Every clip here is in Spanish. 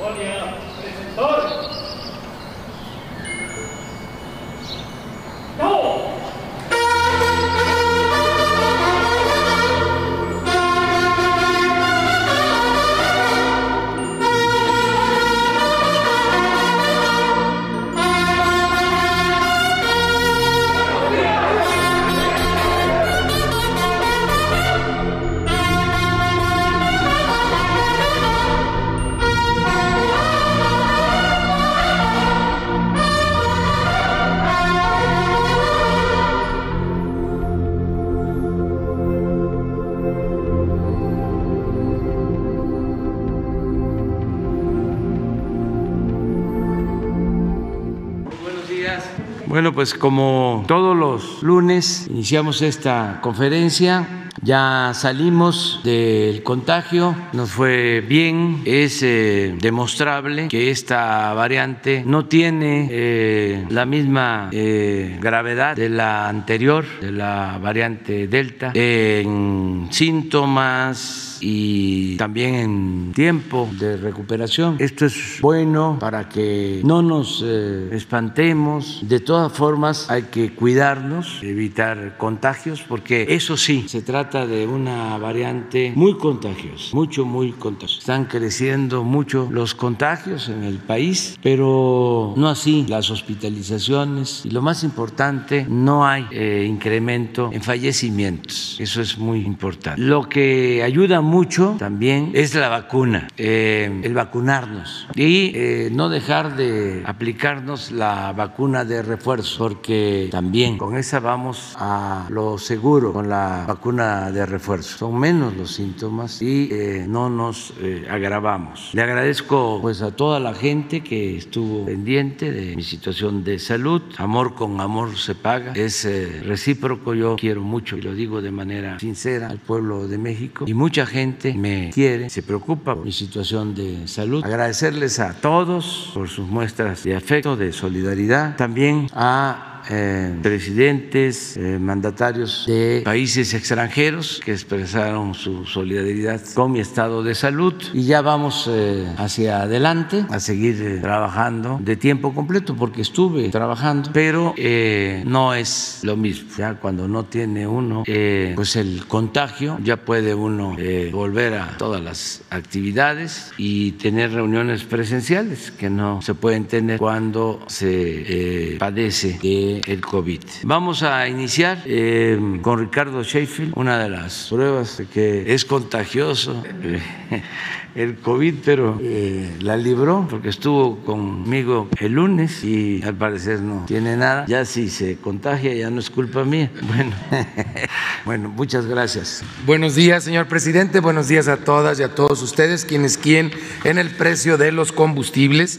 Bueno, pues como todos los lunes iniciamos esta conferencia. Ya salimos del contagio, nos fue bien, es eh, demostrable que esta variante no tiene eh, la misma eh, gravedad de la anterior, de la variante Delta, en síntomas y también en tiempo de recuperación. Esto es bueno para que no nos eh, espantemos. De todas formas, hay que cuidarnos, evitar contagios, porque eso sí, se trata de una variante muy contagiosa, mucho, muy contagiosa. Están creciendo mucho los contagios en el país, pero no así las hospitalizaciones y lo más importante, no hay eh, incremento en fallecimientos. Eso es muy importante. Lo que ayuda mucho también es la vacuna, eh, el vacunarnos y eh, no dejar de aplicarnos la vacuna de refuerzo, porque también con esa vamos a lo seguro, con la vacuna de refuerzo. Son menos los síntomas y eh, no nos agravamos. Le agradezco pues a toda la gente que estuvo pendiente de mi situación de salud. Amor con amor se paga, es recíproco. Yo quiero mucho y lo digo de manera sincera al pueblo de México y mucha gente me quiere, se preocupa por mi situación de salud. Agradecerles a todos por sus muestras de afecto, de solidaridad, también a eh, presidentes, eh, mandatarios de países extranjeros que expresaron su solidaridad con mi estado de salud y ya vamos eh, hacia adelante a seguir trabajando de tiempo completo porque estuve trabajando, pero no es lo mismo. Ya cuando no tiene uno pues el contagio, ya puede uno volver a todas las actividades y tener reuniones presenciales que no se pueden tener cuando se padece de el COVID. Vamos a iniciar eh, con Ricardo Sheffield, una de las pruebas que es contagioso. El COVID, pero eh, la libró porque estuvo conmigo el lunes y al parecer no tiene nada. Ya si se contagia ya no es culpa mía. Bueno, bueno, muchas gracias. Buenos días, señor presidente. Buenos días a todas y a todos ustedes, quienes quieren en el precio de los combustibles.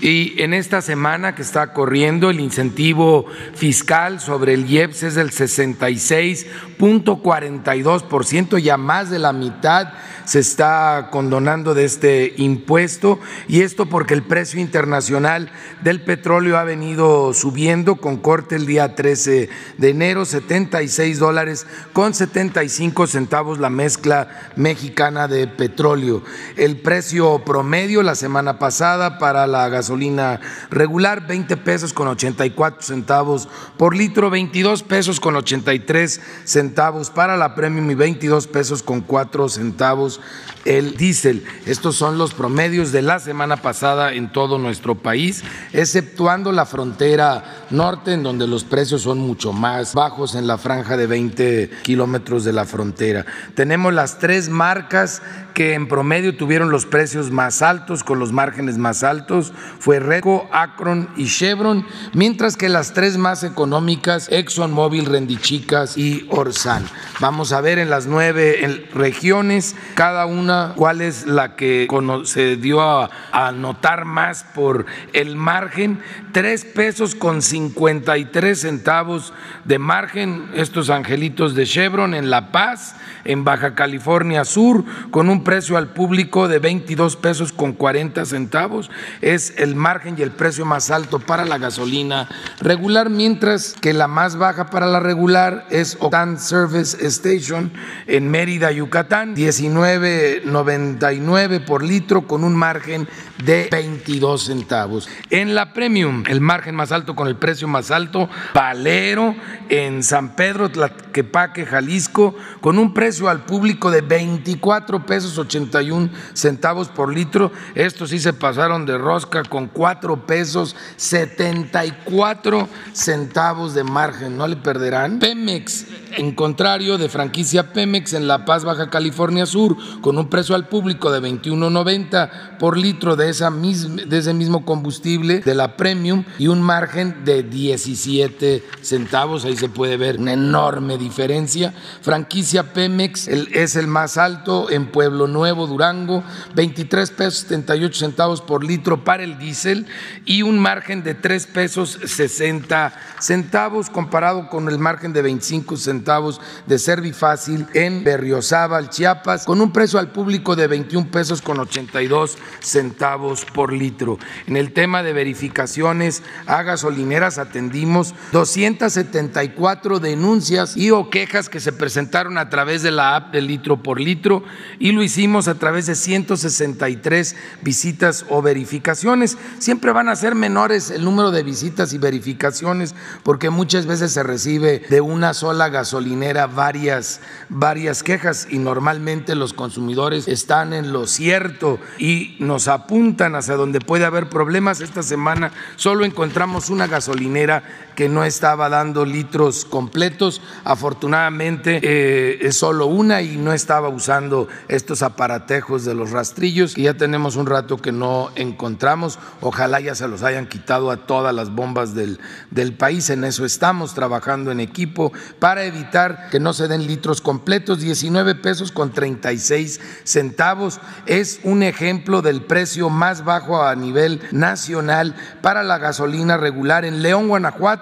Y en esta semana que está corriendo, el incentivo fiscal sobre el IEPS es del 66.42%, ya más de la mitad se está condonando de este impuesto y esto porque el precio internacional del petróleo ha venido subiendo con corte el día 13 de enero, 76 dólares con 75 centavos la mezcla mexicana de petróleo. El precio promedio la semana pasada para la gasolina regular, 20 pesos con 84 centavos por litro, 22 pesos con 83 centavos para la premium y 22 pesos con 4 centavos el diésel. Estos son los promedios de la semana pasada en todo nuestro país, exceptuando la frontera norte, en donde los precios son mucho más bajos en la franja de 20 kilómetros de la frontera. Tenemos las tres marcas que en promedio tuvieron los precios más altos, con los márgenes más altos, fue Reco, Akron y Chevron, mientras que las tres más económicas, ExxonMobil, Rendichicas y Orsan. Vamos a ver en las nueve regiones, cada una cuál es la que se dio a, a notar más por el margen, tres pesos con 53 centavos de margen, estos angelitos de Chevron en La Paz, en Baja California Sur, con un precio al público de 22 pesos con 40 centavos. Es el margen y el precio más alto para la gasolina regular. mientras que la más baja para la regular es Octane Service Station en Mérida, Yucatán, 19.99 por litro con un margen de 22 centavos. En la Premium, el margen más alto con el precio más alto, Valero en San Pedro, Tlaquepaque, Jalisco, con un precio al público de 24 pesos 81 centavos por litro. Estos sí se pasaron de rosca con 4 pesos 74 centavos de margen. ¿No le perderán? Pemex, en contrario de franquicia Pemex en La Paz, Baja California Sur, con un precio al público de 21.90 por litro de, de ese mismo combustible de la Premium y un margen de 17 centavos. Ahí se puede ver una enorme diferencia. Franquicia Pemex es el más alto en Pueblo Nuevo, Durango, 23 pesos 78 centavos por litro para el diésel y un margen de 3 pesos 60 centavos comparado con el margen de 25 centavos de Servifácil en Berriozábal, Chiapas, con un precio al público de 21 pesos con 82 centavos por litro. En el tema de verificaciones a gasolineras atendimos 274 denuncias y quejas que se presentaron a través de la app de litro por litro y lo hicimos a través de 163 visitas o verificaciones. Siempre van a ser menores el número de visitas y verificaciones porque muchas veces se recibe de una sola gasolinera varias, varias quejas y normalmente los consumidores están en lo cierto y nos apuntan hacia donde puede haber problemas. Esta semana solo encontramos una gasolinera que no estaba dando litros completos. Afortunadamente eh, es solo una y no estaba usando estos aparatejos de los rastrillos y ya tenemos un rato que no encontramos. Ojalá ya se los hayan quitado a todas las bombas del, del país. En eso estamos trabajando en equipo para evitar que no se den litros completos. 19 pesos con 36 centavos es un ejemplo del precio más bajo a nivel nacional para la gasolina regular en León, Guanajuato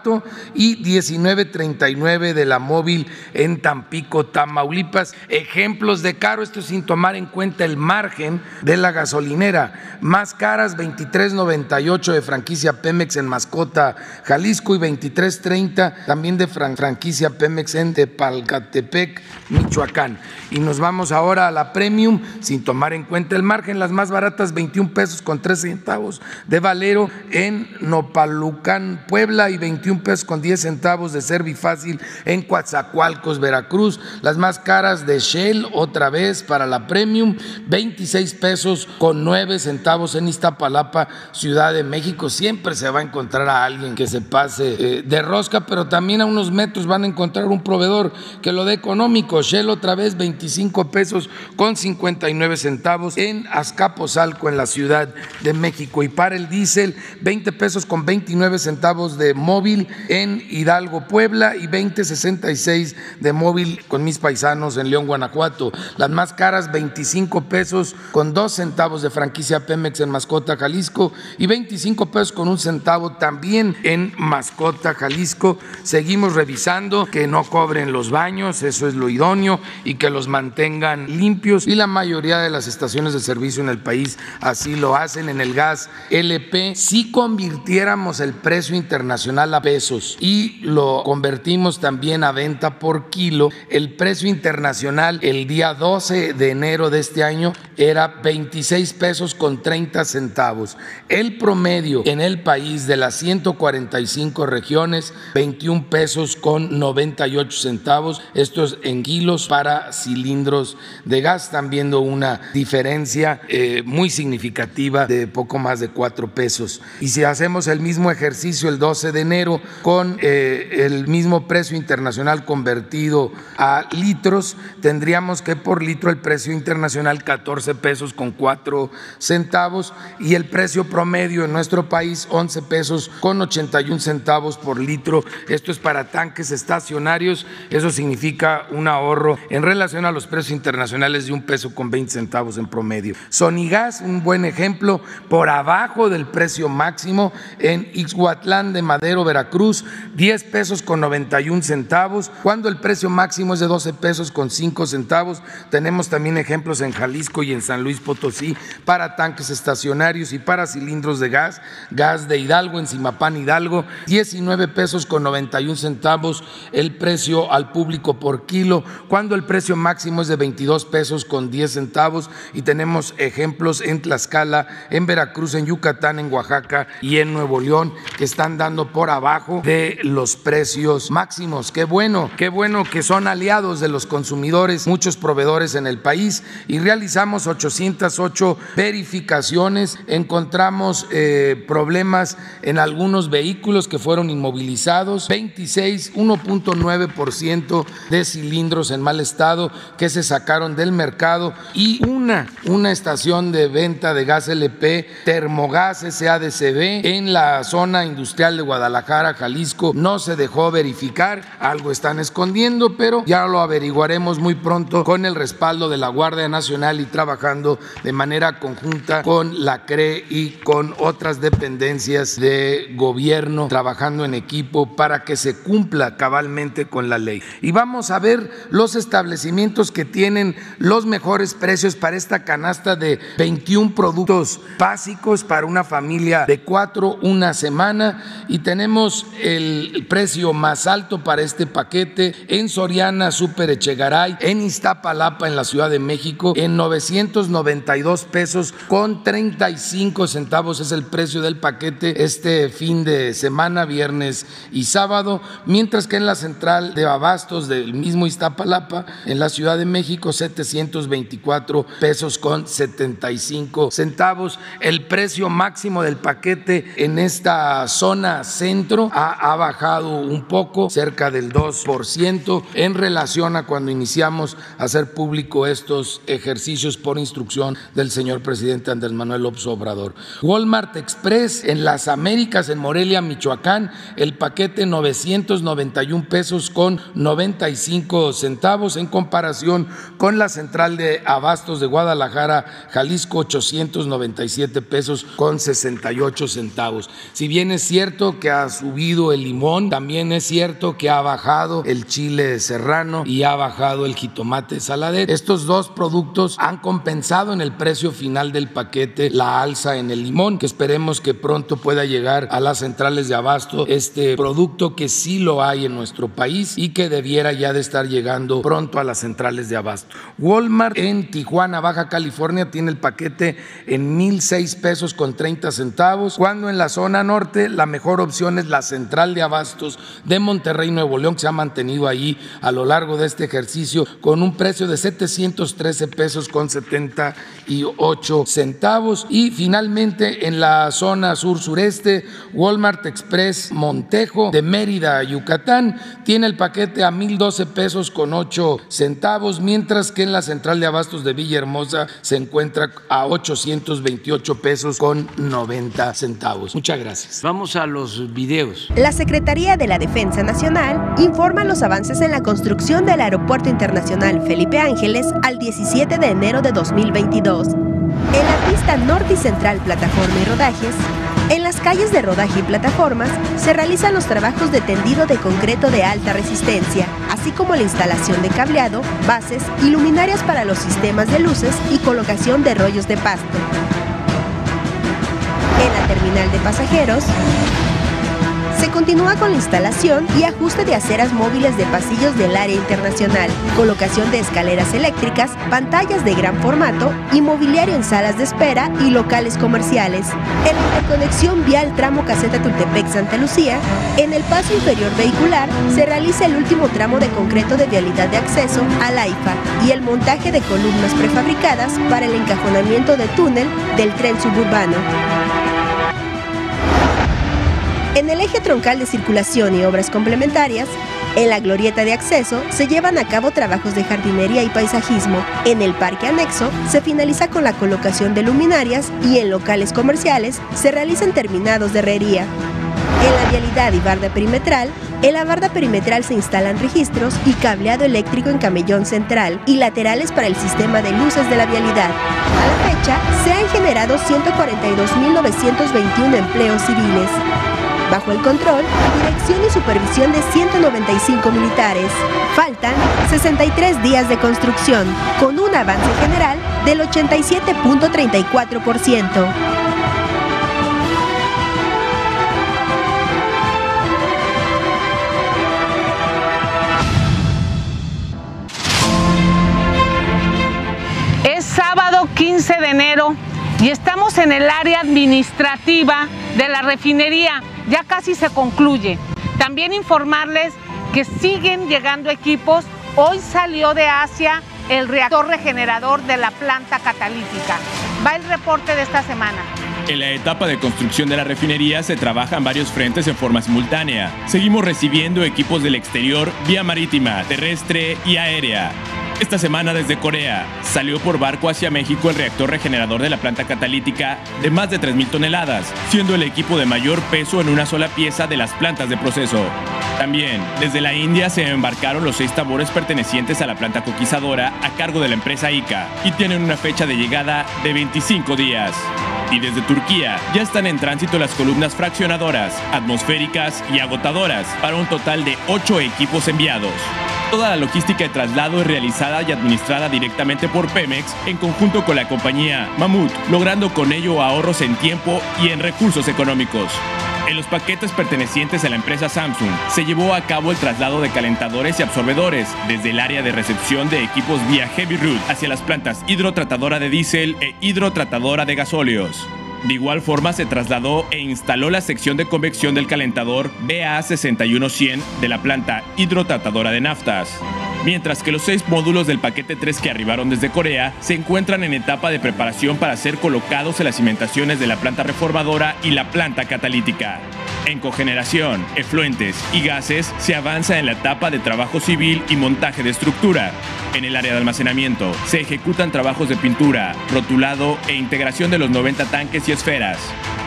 y 19.39 de la móvil en Tampico, Tamaulipas. Ejemplos de caro, esto sin tomar en cuenta el margen de la gasolinera. Más caras, 23.98 de franquicia Pemex en Mascota, Jalisco y 23.30 también de franquicia Pemex en Tepalcatepec, Michoacán. Y nos vamos ahora a la Premium, sin tomar en cuenta el margen, las más baratas 21 pesos con 3 centavos de Valero en Nopalucán, Puebla y 21 pesos con 10 centavos de Servifácil en Coatzacoalcos, Veracruz. Las más caras de Shell otra vez para la Premium, 26 pesos con 9 centavos en Iztapalapa, Ciudad de México. Siempre se va a encontrar a alguien que se pase eh, de rosca, pero también a unos metros van a encontrar un proveedor que lo dé económico. Shell otra vez 25 pesos con 59 centavos en Azcapotzalco, en la Ciudad de México. Y para el diésel, 20 pesos con 29 centavos de móvil en Hidalgo, Puebla y 20.66 de móvil con mis paisanos en León, Guanajuato. Las más caras, 25 pesos con 2 centavos de franquicia Pemex en Mascota, Jalisco y 25 pesos con un centavo también en Mascota, Jalisco. Seguimos revisando que no cobren los baños, eso es lo idóneo, y que los mantengan limpios. Y la mayoría de las estaciones de servicio en el país así lo hacen en el gas LP. Si convirtiéramos el precio internacional a pesos y lo convertimos también a venta por kilo, el precio internacional el día 12 de enero de este año era 26 pesos con 30 centavos. El promedio en el país de las 145 regiones, 21 pesos con 98 centavos. Esto es en kilos para cilindros de gas. Están viendo una diferencia eh, muy significativa de poco más de 4 pesos. Y si hacemos el mismo ejercicio el 12 de enero con eh, el mismo precio internacional convertido a litros, tendríamos que por litro el precio internacional 14 pesos con 4 centavos y el precio promedio en nuestro país 11 pesos con 81 centavos por litro. Esto es para tanques estacionarios, eso significa un ahorro en relación a los precios internacionales de un peso con 20 centavos en promedio. Sonigas, un buen ejemplo, por abajo del precio máximo en Ixhuatlán de Madero, Veracruz, 10 pesos con 91 centavos, cuando el precio máximo es de 12 pesos con 5 centavos. Tenemos también ejemplos en Jalisco y en San Luis Potosí para tanques estacionarios y para cilindros de gas, gas de Hidalgo, en Simapán Hidalgo, 19 pesos con 91 centavos el precio al público por kilo, cuando el precio máximo es de 22 pesos con 10 centavos. Y tenemos ejemplos en Tlaxcala, en Veracruz, en Yucatán, en Oaxaca y en Nuevo León que están dando por abajo de los precios máximos. Qué bueno, qué bueno que son aliados de los consumidores, muchos proveedores en el país. Y realizamos 808 verificaciones, encontramos eh, problemas en algunos vehículos que fueron inmovilizados, 26, 1.9% de cilindros en mal estado que se sacaron del mercado. Y una, una estación de venta de gas LP, Termogas SADCB, en la zona industrial de Guadalajara, Jalisco, no se dejó verificar, algo están escondiendo, pero ya lo averiguaremos muy pronto con el respaldo de la Guardia Nacional y trabajando de manera conjunta con la CRE y con otras dependencias de gobierno, trabajando en equipo para que se cumpla cabalmente con la ley. Y vamos a ver los establecimientos que tienen los mejores precios para esta canasta de 21 productos básicos para una familia de cuatro una semana y tenemos el precio más alto para este paquete en Soriana Super Echegaray, en Iztapalapa en la Ciudad de México en 992 pesos con 35 centavos es el precio del paquete este fin de semana, viernes y sábado, mientras que en la central de abastos del mismo Iztapalapa en la Ciudad de México 724 pesos con 75 centavos. El precio máximo del paquete en esta zona centro ha, ha bajado un poco, cerca del 2% en relación a cuando iniciamos a hacer público estos ejercicios por instrucción del señor presidente Andrés Manuel López Obrador. Walmart Express en las Américas, en Morelia, Michoacán, el paquete 991 pesos con 95 centavos en comparación con la central de abastos de Guadalajara, Jalisco, 897 pesos con 68 centavos. Si bien es cierto que ha el limón, también es cierto que ha bajado el chile serrano y ha bajado el jitomate saladet. Estos dos productos han compensado en el precio final del paquete la alza en el limón, que esperemos que pronto pueda llegar a las centrales de abasto este producto que sí lo hay en nuestro país y que debiera ya de estar llegando pronto a las centrales de abasto. Walmart en Tijuana, Baja California, tiene el paquete en mil seis pesos con 30 centavos, cuando en la zona norte la mejor opción es la central de abastos de Monterrey, Nuevo León, que se ha mantenido ahí a lo largo de este ejercicio con un precio de 713 pesos con 78 centavos. Y finalmente en la zona sur-sureste, Walmart Express Montejo de Mérida, Yucatán, tiene el paquete a 1012 pesos con 8 centavos, mientras que en la central de abastos de Villahermosa se encuentra a 828 pesos con 90 centavos. Muchas gracias. Vamos a los videos. La Secretaría de la Defensa Nacional informa los avances en la construcción del Aeropuerto Internacional Felipe Ángeles al 17 de enero de 2022. En la pista norte y central plataforma y rodajes, en las calles de rodaje y plataformas se realizan los trabajos de tendido de concreto de alta resistencia, así como la instalación de cableado, bases y luminarias para los sistemas de luces y colocación de rollos de pasto. En la terminal de pasajeros, se continúa con la instalación y ajuste de aceras móviles de pasillos del área internacional, colocación de escaleras eléctricas, pantallas de gran formato y mobiliario en salas de espera y locales comerciales. En la interconexión vial tramo Caseta Tultepec-Santa Lucía, en el paso inferior vehicular se realiza el último tramo de concreto de vialidad de acceso al AIFA y el montaje de columnas prefabricadas para el encajonamiento de túnel del tren suburbano. En el eje troncal de circulación y obras complementarias, en la glorieta de acceso se llevan a cabo trabajos de jardinería y paisajismo. En el parque anexo se finaliza con la colocación de luminarias y en locales comerciales se realizan terminados de herrería. En la vialidad y barda perimetral, en la barda perimetral se instalan registros y cableado eléctrico en camellón central y laterales para el sistema de luces de la vialidad. A la fecha, se han generado 142.921 empleos civiles bajo el control, dirección y supervisión de 195 militares. Faltan 63 días de construcción, con un avance general del 87.34%. Es sábado 15 de enero y estamos en el área administrativa de la refinería. Ya casi se concluye. También informarles que siguen llegando equipos. Hoy salió de Asia el reactor regenerador de la planta catalítica. Va el reporte de esta semana. En la etapa de construcción de la refinería se trabajan varios frentes en forma simultánea. Seguimos recibiendo equipos del exterior vía marítima, terrestre y aérea. Esta semana desde Corea salió por barco hacia México el reactor regenerador de la planta catalítica de más de 3.000 toneladas, siendo el equipo de mayor peso en una sola pieza de las plantas de proceso. También, desde la India se embarcaron los seis tambores pertenecientes a la planta coquizadora a cargo de la empresa ICA y tienen una fecha de llegada de 25 días. Y desde Turquía ya están en tránsito las columnas fraccionadoras, atmosféricas y agotadoras, para un total de 8 equipos enviados. Toda la logística de traslado es realizada y administrada directamente por Pemex en conjunto con la compañía Mamut, logrando con ello ahorros en tiempo y en recursos económicos. En los paquetes pertenecientes a la empresa Samsung se llevó a cabo el traslado de calentadores y absorbedores desde el área de recepción de equipos vía Heavy Route hacia las plantas hidrotratadora de diésel e hidrotratadora de gasóleos. De igual forma se trasladó e instaló la sección de convección del calentador BA61100 de la planta hidrotratadora de naftas. Mientras que los seis módulos del paquete 3 que arribaron desde Corea se encuentran en etapa de preparación para ser colocados en las cimentaciones de la planta reformadora y la planta catalítica. En cogeneración, efluentes y gases se avanza en la etapa de trabajo civil y montaje de estructura. En el área de almacenamiento se ejecutan trabajos de pintura, rotulado e integración de los 90 tanques y esferas.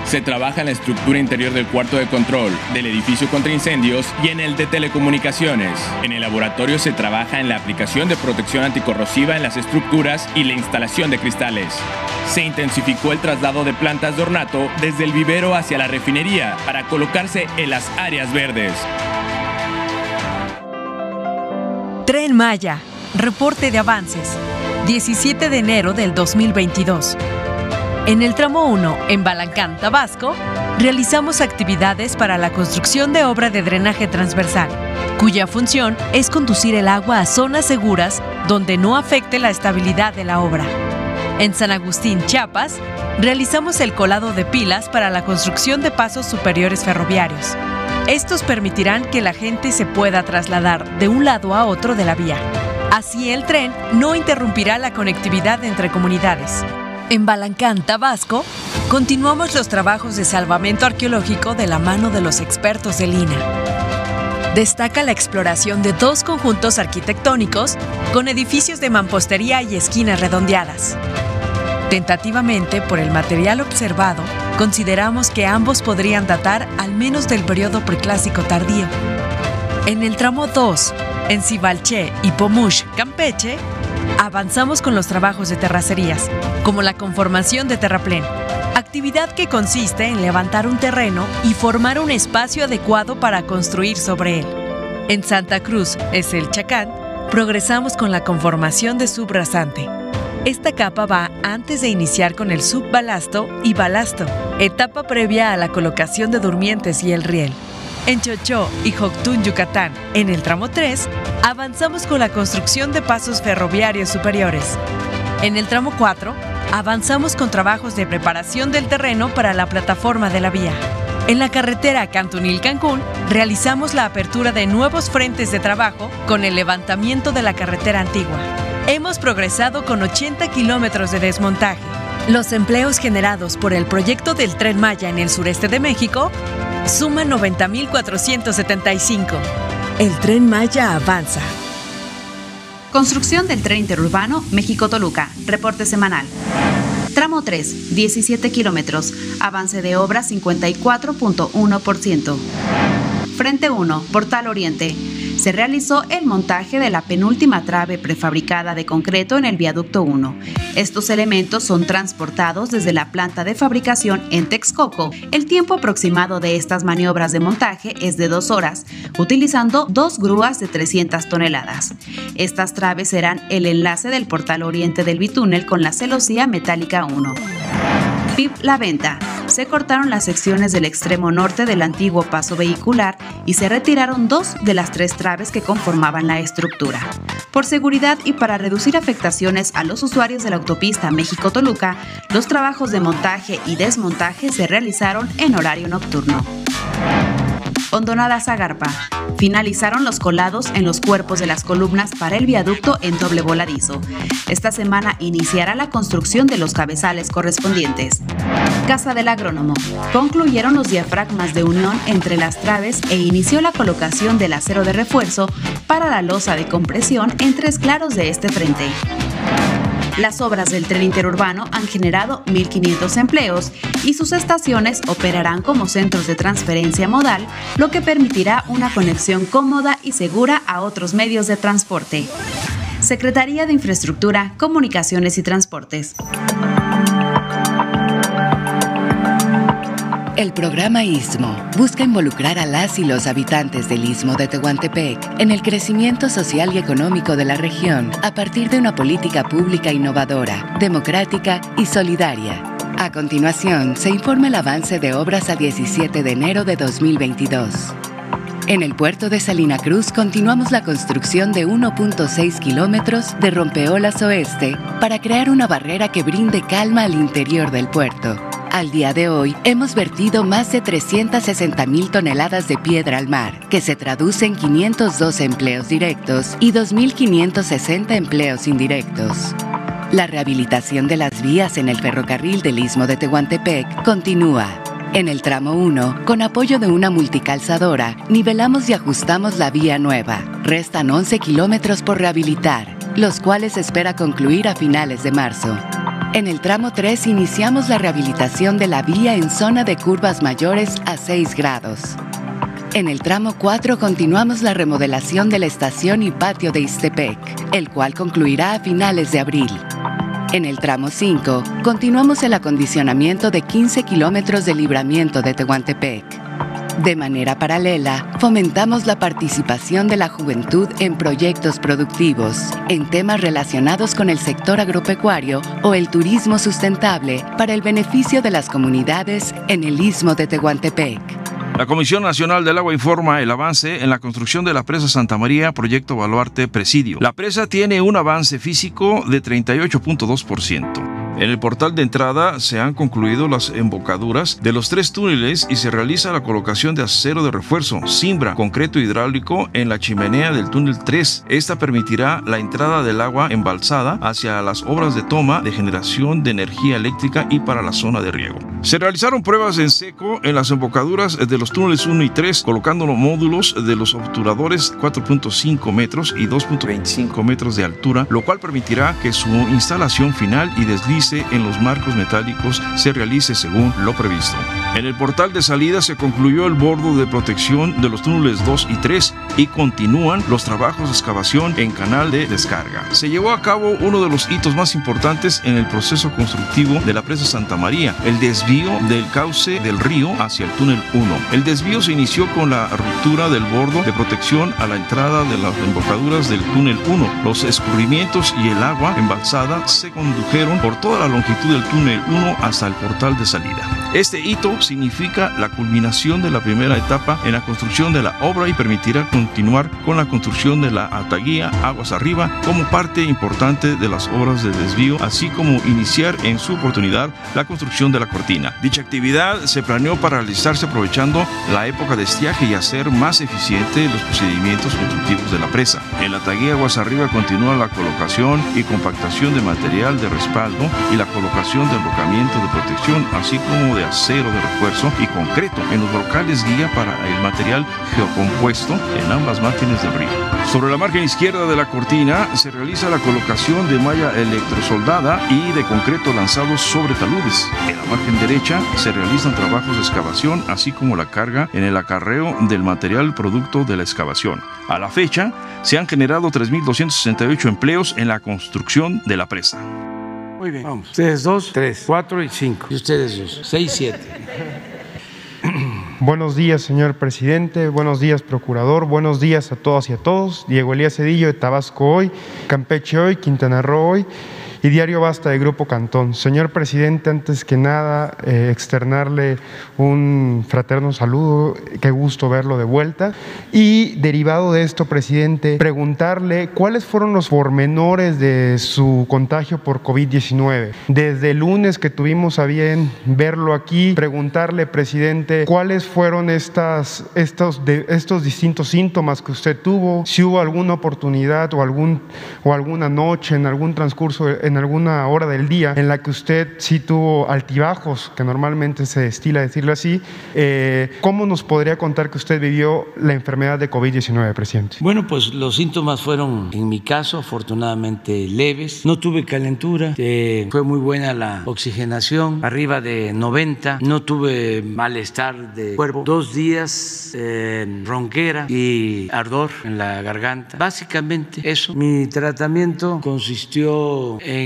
Se trabaja en la estructura interior del cuarto de control, del edificio contra incendios y en el de telecomunicaciones. En el laboratorio se trabaja en la aplicación de protección anticorrosiva en las estructuras y la instalación de cristales. Se intensificó el traslado de plantas de ornato desde el vivero hacia la refinería para colocarse en las áreas verdes. Tren Maya, reporte de avances, 17 de enero del 2022. En el tramo 1, en Balancán, Tabasco, realizamos actividades para la construcción de obra de drenaje transversal, cuya función es conducir el agua a zonas seguras donde no afecte la estabilidad de la obra. En San Agustín, Chiapas, realizamos el colado de pilas para la construcción de pasos superiores ferroviarios. Estos permitirán que la gente se pueda trasladar de un lado a otro de la vía. Así el tren no interrumpirá la conectividad entre comunidades. En Balancán, Tabasco, continuamos los trabajos de salvamento arqueológico de la mano de los expertos de Lina. Destaca la exploración de dos conjuntos arquitectónicos con edificios de mampostería y esquinas redondeadas. Tentativamente, por el material observado, consideramos que ambos podrían datar al menos del periodo preclásico tardío. En el tramo 2, en Cibalché y Pomush, Campeche, avanzamos con los trabajos de terracerías, como la conformación de terraplén, actividad que consiste en levantar un terreno y formar un espacio adecuado para construir sobre él. En Santa Cruz, es el Chacán, progresamos con la conformación de subrasante. Esta capa va antes de iniciar con el subbalasto y balasto, etapa previa a la colocación de durmientes y el riel. En Chochó y Joctún, Yucatán, en el tramo 3, avanzamos con la construcción de pasos ferroviarios superiores. En el tramo 4, avanzamos con trabajos de preparación del terreno para la plataforma de la vía. En la carretera Cantunil-Cancún, realizamos la apertura de nuevos frentes de trabajo con el levantamiento de la carretera antigua. Hemos progresado con 80 kilómetros de desmontaje. Los empleos generados por el proyecto del Tren Maya en el sureste de México suman 90.475. El Tren Maya avanza. Construcción del tren interurbano México-Toluca. Reporte semanal. Tramo 3, 17 kilómetros. Avance de obra 54.1%. Frente 1, Portal Oriente se realizó el montaje de la penúltima trave prefabricada de concreto en el viaducto 1. Estos elementos son transportados desde la planta de fabricación en Texcoco. El tiempo aproximado de estas maniobras de montaje es de dos horas, utilizando dos grúas de 300 toneladas. Estas traves serán el enlace del portal oriente del bitúnel con la celosía metálica 1. PIB La Venta se cortaron las secciones del extremo norte del antiguo paso vehicular y se retiraron dos de las tres traves que conformaban la estructura. Por seguridad y para reducir afectaciones a los usuarios de la autopista México-Toluca, los trabajos de montaje y desmontaje se realizaron en horario nocturno. Hondonada Zagarpa. Finalizaron los colados en los cuerpos de las columnas para el viaducto en doble voladizo. Esta semana iniciará la construcción de los cabezales correspondientes. Casa del Agrónomo. Concluyeron los diafragmas de unión entre las traves e inició la colocación del acero de refuerzo para la losa de compresión en tres claros de este frente. Las obras del tren interurbano han generado 1.500 empleos y sus estaciones operarán como centros de transferencia modal, lo que permitirá una conexión cómoda y segura a otros medios de transporte. Secretaría de Infraestructura, Comunicaciones y Transportes. El programa Istmo busca involucrar a las y los habitantes del Istmo de Tehuantepec en el crecimiento social y económico de la región a partir de una política pública innovadora, democrática y solidaria. A continuación, se informa el avance de obras a 17 de enero de 2022. En el puerto de Salina Cruz continuamos la construcción de 1.6 kilómetros de rompeolas oeste para crear una barrera que brinde calma al interior del puerto al día de hoy, hemos vertido más de 360 mil toneladas de piedra al mar, que se traduce en 502 empleos directos y 2.560 empleos indirectos. La rehabilitación de las vías en el ferrocarril del Istmo de Tehuantepec continúa. En el tramo 1, con apoyo de una multicalzadora, nivelamos y ajustamos la vía nueva. Restan 11 kilómetros por rehabilitar, los cuales espera concluir a finales de marzo. En el tramo 3 iniciamos la rehabilitación de la vía en zona de curvas mayores a 6 grados. En el tramo 4 continuamos la remodelación de la estación y patio de Istepec, el cual concluirá a finales de abril. En el tramo 5 continuamos el acondicionamiento de 15 kilómetros de libramiento de Tehuantepec. De manera paralela, fomentamos la participación de la juventud en proyectos productivos, en temas relacionados con el sector agropecuario o el turismo sustentable para el beneficio de las comunidades en el istmo de Tehuantepec. La Comisión Nacional del Agua informa el avance en la construcción de la presa Santa María, proyecto Baluarte Presidio. La presa tiene un avance físico de 38.2%. En el portal de entrada se han concluido las embocaduras de los tres túneles y se realiza la colocación de acero de refuerzo, cimbra, concreto hidráulico en la chimenea del túnel 3. Esta permitirá la entrada del agua embalsada hacia las obras de toma de generación de energía eléctrica y para la zona de riego. Se realizaron pruebas en seco en las embocaduras de los túneles 1 y 3, colocando los módulos de los obturadores 4.5 metros y 2.25 metros de altura, lo cual permitirá que su instalación final y desliz en los marcos metálicos se realice según lo previsto. En el portal de salida se concluyó el bordo de protección de los túneles 2 y 3 y continúan los trabajos de excavación en canal de descarga. Se llevó a cabo uno de los hitos más importantes en el proceso constructivo de la presa Santa María, el desvío del cauce del río hacia el túnel 1. El desvío se inició con la ruptura del bordo de protección a la entrada de las embocaduras del túnel 1. Los escurrimientos y el agua embalsada se condujeron por toda la longitud del túnel 1 hasta el portal de salida. Este hito significa la culminación de la primera etapa en la construcción de la obra y permitirá continuar con la construcción de la ataguía aguas arriba como parte importante de las obras de desvío, así como iniciar en su oportunidad la construcción de la cortina. Dicha actividad se planeó para realizarse aprovechando la época de estiaje y hacer más eficiente los procedimientos constructivos de la presa. En la ataguía aguas arriba continúa la colocación y compactación de material de respaldo y la colocación de enrocamiento de protección, así como de acero de refuerzo y concreto en los brocales guía para el material geocompuesto en ambas márgenes del río. Sobre la margen izquierda de la cortina se realiza la colocación de malla electrosoldada y de concreto lanzado sobre taludes. En la margen derecha se realizan trabajos de excavación, así como la carga en el acarreo del material producto de la excavación. A la fecha, se han generado 3.268 empleos en la construcción de la presa. Muy bien. Vamos. Ustedes dos, tres, cuatro y cinco. Y ustedes dos, seis, siete. Buenos días, señor presidente. Buenos días, procurador. Buenos días a todas y a todos. Diego Elías Cedillo de Tabasco hoy, Campeche hoy, Quintana Roo hoy. Y Diario Basta de Grupo Cantón. Señor presidente, antes que nada, eh, externarle un fraterno saludo, qué gusto verlo de vuelta. Y derivado de esto, presidente, preguntarle cuáles fueron los pormenores de su contagio por COVID-19. Desde el lunes que tuvimos a bien verlo aquí, preguntarle, presidente, cuáles fueron estas, estos, de, estos distintos síntomas que usted tuvo, si hubo alguna oportunidad o, algún, o alguna noche, en algún transcurso, en alguna hora del día en la que usted sí tuvo altibajos, que normalmente se estila decirlo así, eh, ¿cómo nos podría contar que usted vivió la enfermedad de COVID-19, presidente? Bueno, pues los síntomas fueron, en mi caso, afortunadamente leves. No tuve calentura, eh, fue muy buena la oxigenación, arriba de 90. No tuve malestar de cuerpo. Dos días eh, ronquera y ardor en la garganta. Básicamente eso. Mi tratamiento consistió en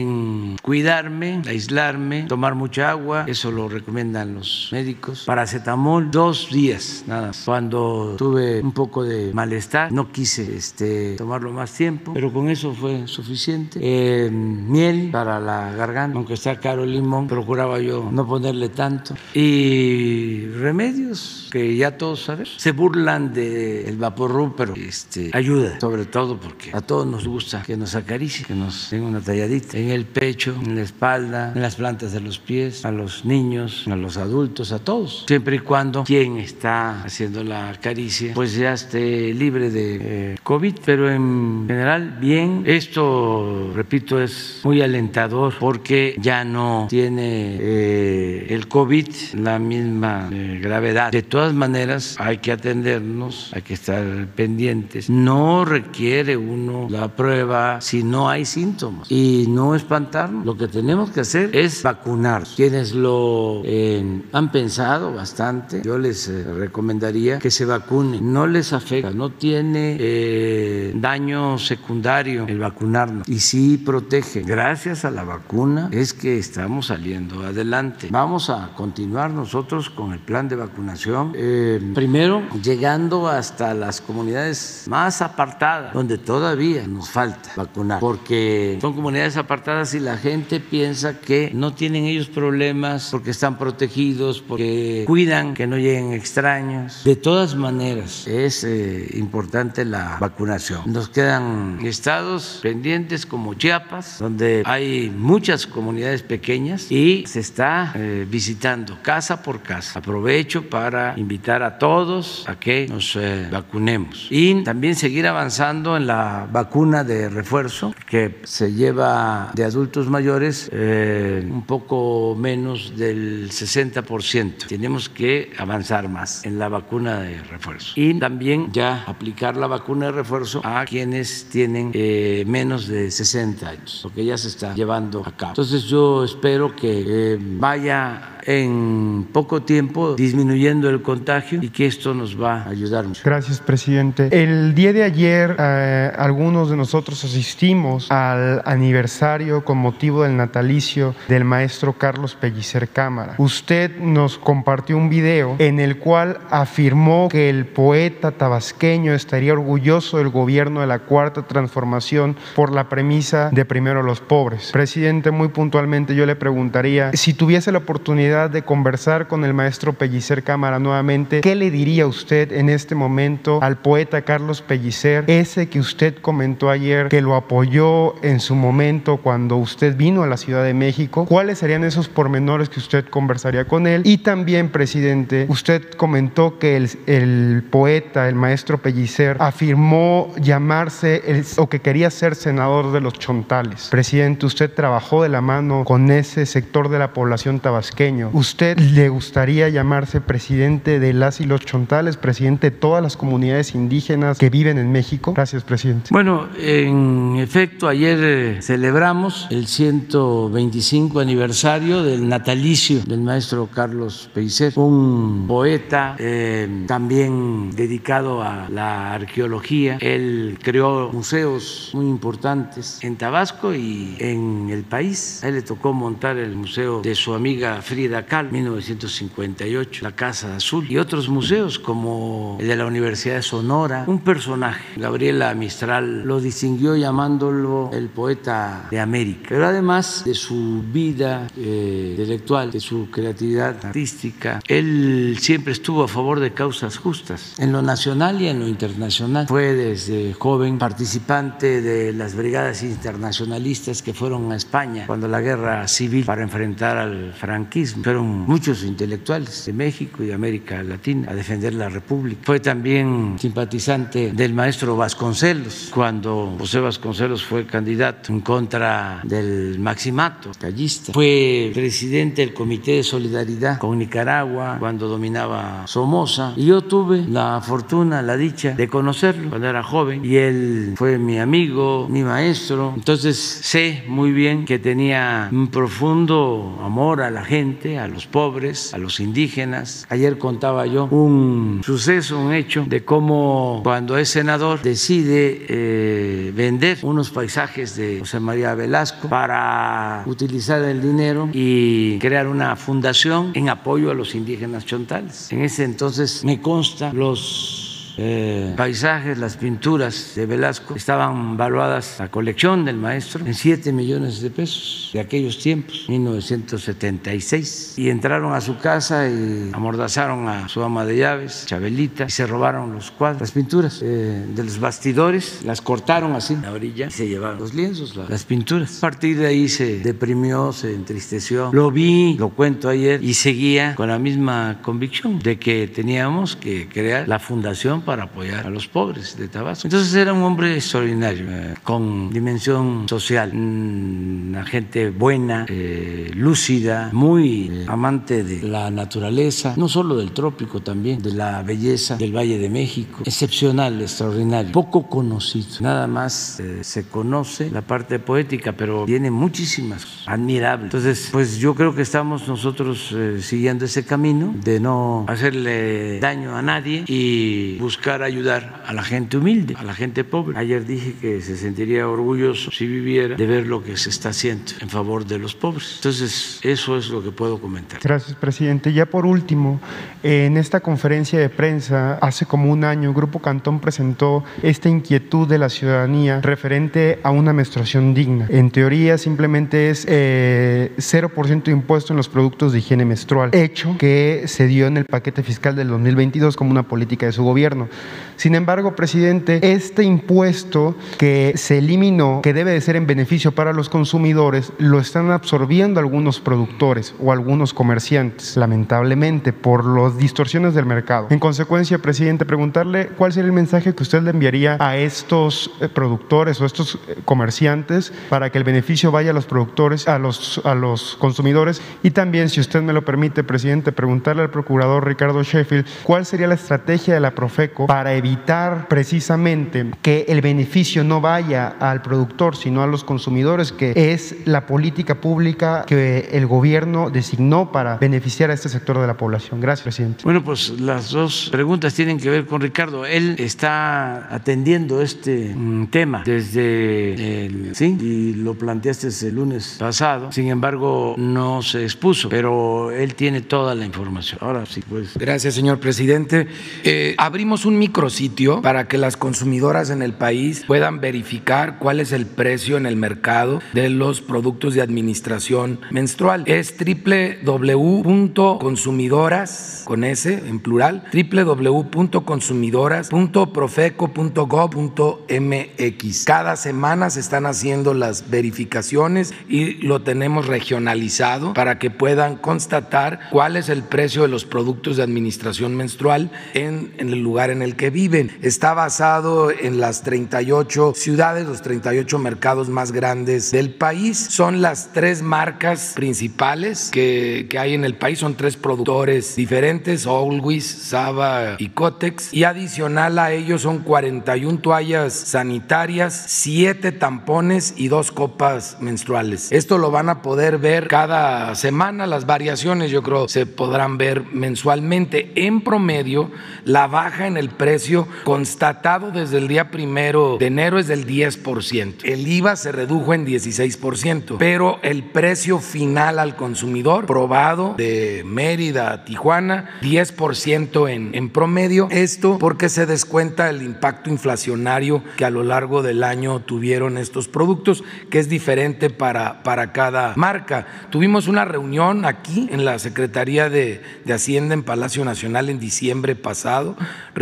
cuidarme, aislarme, tomar mucha agua. Eso lo recomiendan los médicos. Paracetamol, dos días nada más. Cuando tuve un poco de malestar, no quise este, tomarlo más tiempo, pero con eso fue suficiente. Eh, miel para la garganta, aunque está caro el limón, procuraba yo no ponerle tanto. Y remedios que ya todos sabemos. Se burlan del el vapor pero este, ayuda, sobre todo porque a todos nos gusta que nos acaricie, que nos den una talladita en el pecho, en la espalda, en las plantas de los pies, a los niños, a los adultos, a todos, siempre y cuando quien está haciendo la caricia pues ya esté libre de eh, COVID, pero en general bien. Esto, repito, es muy alentador porque ya no tiene eh, el COVID la misma eh, gravedad. De todas maneras, hay que atendernos, hay que estar pendientes. No requiere uno la prueba si no hay síntomas y no espantarnos. Lo que tenemos que hacer es vacunar. Quienes lo eh, han pensado bastante, yo les eh, recomendaría que se vacunen. No les afecta, no tiene eh, daño secundario el vacunarnos y sí protege. Gracias a la vacuna es que estamos saliendo adelante. Vamos a continuar nosotros con el plan de vacunación. Eh, primero, llegando hasta las comunidades más apartadas, donde todavía nos falta vacunar, porque son comunidades apartadas y la gente piensa que no tienen ellos problemas porque están protegidos, porque cuidan que no lleguen extraños. De todas maneras, es eh, importante la vacunación. Nos quedan estados pendientes como Chiapas, donde hay muchas comunidades pequeñas y se está eh, visitando casa por casa. Aprovecho para invitar a todos a que nos eh, vacunemos y también seguir avanzando en la vacuna de refuerzo que se lleva de adultos mayores eh, un poco menos del 60%. Tenemos que avanzar más en la vacuna de refuerzo y también ya aplicar la vacuna de refuerzo a quienes tienen eh, menos de 60 años, porque ya se está llevando a cabo. Entonces yo espero que vaya en poco tiempo disminuyendo el contagio y que esto nos va a ayudar mucho. Gracias, presidente. El día de ayer eh, algunos de nosotros asistimos al aniversario con motivo del natalicio del maestro Carlos Pellicer Cámara. Usted nos compartió un video en el cual afirmó que el poeta tabasqueño estaría orgulloso del gobierno de la Cuarta Transformación por la premisa de primero los pobres. Presidente, muy puntualmente yo le preguntaría, si tuviese la oportunidad de conversar con el maestro Pellicer Cámara nuevamente, ¿qué le diría usted en este momento al poeta Carlos Pellicer, ese que usted comentó ayer, que lo apoyó en su momento cuando usted vino a la Ciudad de México? ¿Cuáles serían esos pormenores que usted conversaría con él? Y también, presidente, usted comentó que el, poeta, el maestro Pellicer, afirmó llamarse o que quería ser senador de los chontales. Presidente, usted trabajó de la mano con ese sector de la población tabasqueño ¿Usted le gustaría llamarse presidente de las y los chontales, presidente de todas las comunidades indígenas que viven en México? Gracias, presidente. Bueno, en efecto, ayer eh, celebramos el 125 aniversario del natalicio del maestro Carlos Pellicer, un poeta eh, también dedicado a la arqueología. Él creó museos muy importantes en Tabasco y en el país. A él le tocó montar el museo de su amiga Frida Cal, 1958, la Casa Azul y otros museos como el de la Universidad de Sonora. Un personaje, Gabriela Mistral, lo distinguió llamándolo el poeta de América. Pero además de su vida eh, intelectual, de su creatividad artística, él siempre estuvo a favor de causas justas, en lo nacional y en lo internacional. Fue desde joven participante de las brigadas internacionalistas que fueron a España cuando la guerra civil para enfrentar al franquismo. Fueron muchos intelectuales de México y de América Latina a defender la República. Fue también simpatizante del maestro Vasconcelos cuando José Vasconcelos fue candidato en contra del maximato callista. Fue presidente del Comité de Solidaridad con Nicaragua cuando dominaba Somoza y yo tuve la fortuna, la dicha de conocerlo cuando era joven y él fue mi amigo, mi maestro. Entonces sé muy bien que tenía un profundo amor a la gente, a los pobres, a los indígenas. Ayer contaba yo un suceso, un hecho de cómo cuando es senador decide eh, vender unos paisajes de José María Velasco para utilizar el dinero y crear una fundación en apoyo a los indígenas chontales. En ese entonces me consta los eh, paisajes, las pinturas de Velasco estaban valuadas la colección del maestro en 7 millones de pesos de aquellos tiempos, 1976. Y entraron a su casa y amordazaron a su ama de llaves, Chabelita, y se robaron los cuadros, las pinturas eh, de los bastidores, las cortaron así la orilla y se llevaron los lienzos, las pinturas. A partir de ahí se deprimió, se entristeció. Lo vi, lo cuento ayer, y seguía con la misma convicción de que teníamos que crear la fundación para apoyar a los pobres de Tabasco. Entonces era un hombre extraordinario, eh, con dimensión social, una gente buena, eh, lúcida, muy eh, amante de la naturaleza, no solo del trópico también, de la belleza del Valle de México, excepcional, extraordinario, poco conocido, nada más se conoce la parte poética, pero tiene muchísimas, admirables. Entonces, pues yo creo que estamos nosotros siguiendo ese camino de no hacerle daño a nadie y buscar buscar ayudar a la gente humilde, a la gente pobre. Ayer dije que se sentiría orgulloso si viviera de ver lo que se está haciendo en favor de los pobres. Entonces, eso es lo que puedo comentar. Gracias, presidente. Ya por último, en esta conferencia de prensa, hace como un año, Grupo Cantón presentó esta inquietud de la ciudadanía referente a una menstruación digna. En teoría, simplemente es eh, 0% de impuesto en los productos de higiene menstrual, hecho que se dio en el paquete fiscal del 2022 como una política de su gobierno. Sin embargo, presidente, este impuesto que se eliminó, que debe de ser en beneficio para los consumidores, lo están absorbiendo algunos productores o algunos comerciantes, lamentablemente, por las distorsiones del mercado. En consecuencia, presidente, preguntarle cuál sería el mensaje que usted le enviaría a estos eh, productores o estos eh, comerciantes para que el beneficio vaya a los productores, a los, a los consumidores y también, si usted me lo permite, presidente, preguntarle al procurador Ricardo Sheffield cuál sería la estrategia de la Profeco para evitar precisamente que el beneficio no vaya al productor, sino a los consumidores, que es la política pública que el gobierno designó para beneficiar a este sector de la población. Gracias, presidente. Bueno, pues las dos preguntas tienen que ver con Ricardo. Él está atendiendo este mm, tema desde el, sí, y lo planteaste el lunes pasado. Sin embargo, no se expuso, pero él tiene toda la información. Ahora sí, pues. Gracias, señor presidente. Eh, abrimos un micrositio para que las consumidoras en el país puedan verificar cuál es el precio en el mercado de los productos de administración menstrual. Es www.consumidoras, con S en plural, www.consumidoras.profeco.gov.mx. Cada semana se están haciendo las verificaciones y lo tenemos regionalizado para que puedan constatar cuál es el precio de los productos de administración menstrual en, en el lugar en el que viven. Está basado en las 38 ciudades, los 38 mercados más grandes del país. Son las tres marcas principales que, que hay en el país. Son tres productores diferentes, Always, Saba y Cotex. Y adicional a ellos son 41 toallas sanitarias, 7 tampones y dos copas menstruales. Esto lo van a poder ver cada semana. Las variaciones yo creo se podrán ver mensualmente. En promedio, la baja en el precio constatado desde el día primero de enero es del 10%. El IVA se redujo en 16%, pero el precio final al consumidor probado de Mérida a Tijuana, 10% en, en promedio. Esto porque se descuenta el impacto inflacionario que a lo largo del año tuvieron estos productos, que es diferente para, para cada marca. Tuvimos una reunión aquí en la Secretaría de, de Hacienda en Palacio Nacional en diciembre pasado.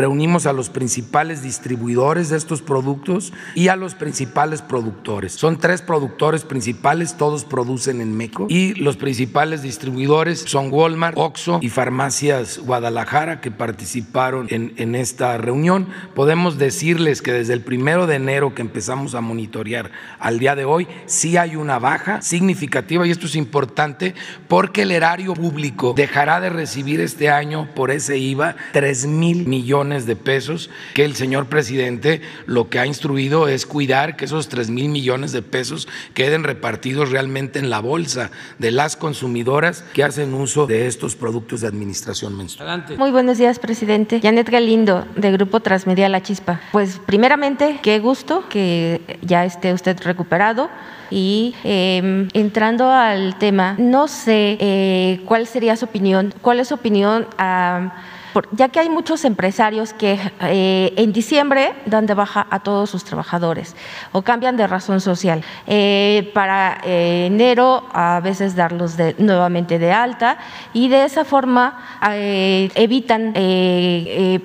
Reunimos a los principales distribuidores de estos productos y a los principales productores. Son tres productores principales, todos producen en México y los principales distribuidores son Walmart, Oxxo y Farmacias Guadalajara que participaron en, en esta reunión. Podemos decirles que desde el primero de enero que empezamos a monitorear al día de hoy, sí hay una baja significativa y esto es importante porque el erario público dejará de recibir este año por ese IVA 3 mil millones de pesos que el señor presidente lo que ha instruido es cuidar que esos 3 mil millones de pesos queden repartidos realmente en la bolsa de las consumidoras que hacen uso de estos productos de administración menstrual. Muy buenos días, presidente. Janet Galindo, de Grupo Transmedia La Chispa. Pues primeramente, qué gusto que ya esté usted recuperado. Y eh, entrando al tema, no sé eh, cuál sería su opinión, cuál es su opinión a ya que hay muchos empresarios que eh, en diciembre dan de baja a todos sus trabajadores o cambian de razón social. Eh, para eh, enero a veces darlos de, nuevamente de alta y de esa forma evitan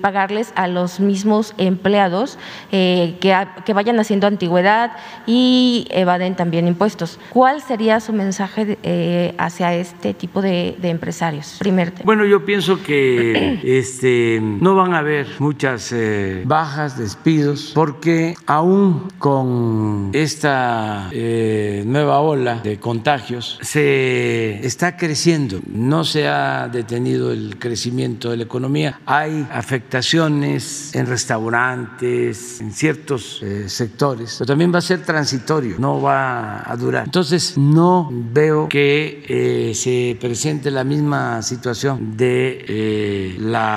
pagarles a los mismos empleados que, vayan haciendo antigüedad y evaden también impuestos. ¿Cuál sería su mensaje hacia este tipo de, de empresarios? Primer Bueno, yo pienso que este, no van a haber muchas eh, bajas, despidos, porque aún con esta eh, nueva ola de contagios se está creciendo, no se ha detenido el crecimiento de la economía, hay afectaciones en restaurantes, en ciertos eh, sectores, pero también va a ser transitorio, no va a durar. Entonces no veo que se presente la misma situación de la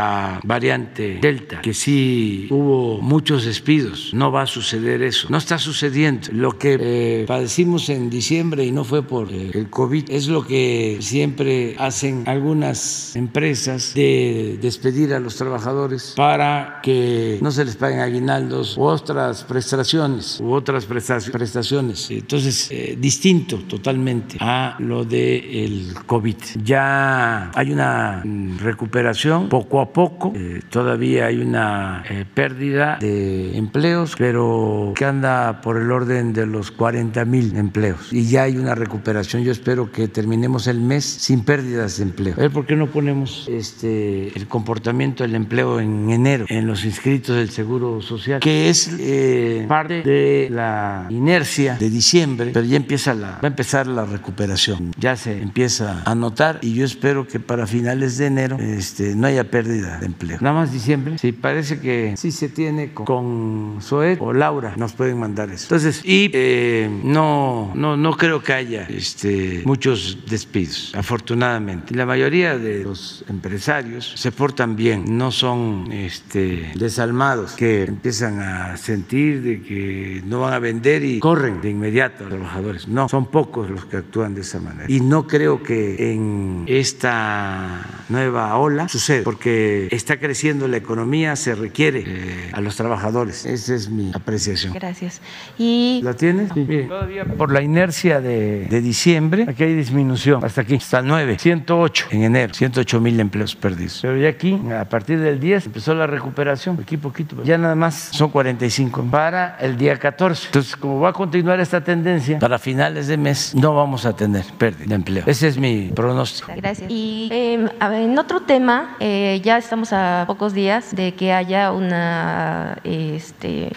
variante Delta, que sí hubo muchos despidos. No va a suceder eso. No está sucediendo. Lo que eh, padecimos en diciembre y no fue por eh, el COVID es lo que siempre hacen algunas empresas de despedir a los trabajadores para que no se les paguen aguinaldos u otras prestaciones u otras prestaciones. Entonces, eh, distinto totalmente a lo del COVID. Ya hay una mm, recuperación poco a poco. Eh, todavía hay una eh, pérdida de empleos, pero que anda por el orden de los 40 mil empleos. Y ya hay una recuperación. Yo espero que terminemos el mes sin pérdidas de empleo. A ver, ¿por qué no ponemos este, el comportamiento del empleo en enero en los inscritos del Seguro Social? Que es eh, parte de la inercia de diciembre, pero ya empieza la, va a empezar la recuperación. Ya se empieza a notar y yo espero que para finales de enero este, no haya pérdida de empleo. Nada más diciembre, sí, parece que sí se tiene con, con o Laura, nos pueden mandar eso. Entonces, y eh, no, no, no creo que haya este, muchos despidos, afortunadamente. La mayoría de los empresarios se portan bien, no son este, desalmados que empiezan a sentir de que no van a vender y corren de inmediato a los trabajadores. No, son pocos los que actúan de esa manera. Y no creo que en esta nueva ola suceda, porque está creciendo la economía, se requiere eh, a los trabajadores. Esa es mi apreciación. Gracias. Y ¿La tienes? todavía por la inercia de, diciembre, aquí hay disminución, hasta aquí, hasta 9, 108 en enero, 108 mil empleos perdidos. Pero ya aquí, a partir del 10, empezó la recuperación, aquí poquito, ya nada más son 45 para el día 14. Entonces, como va a continuar esta tendencia, para finales de mes no vamos a tener pérdida de empleo. Ese es mi pronóstico. Gracias. Y em, en otro tema, eh, ya estamos a pocos días de que haya una este,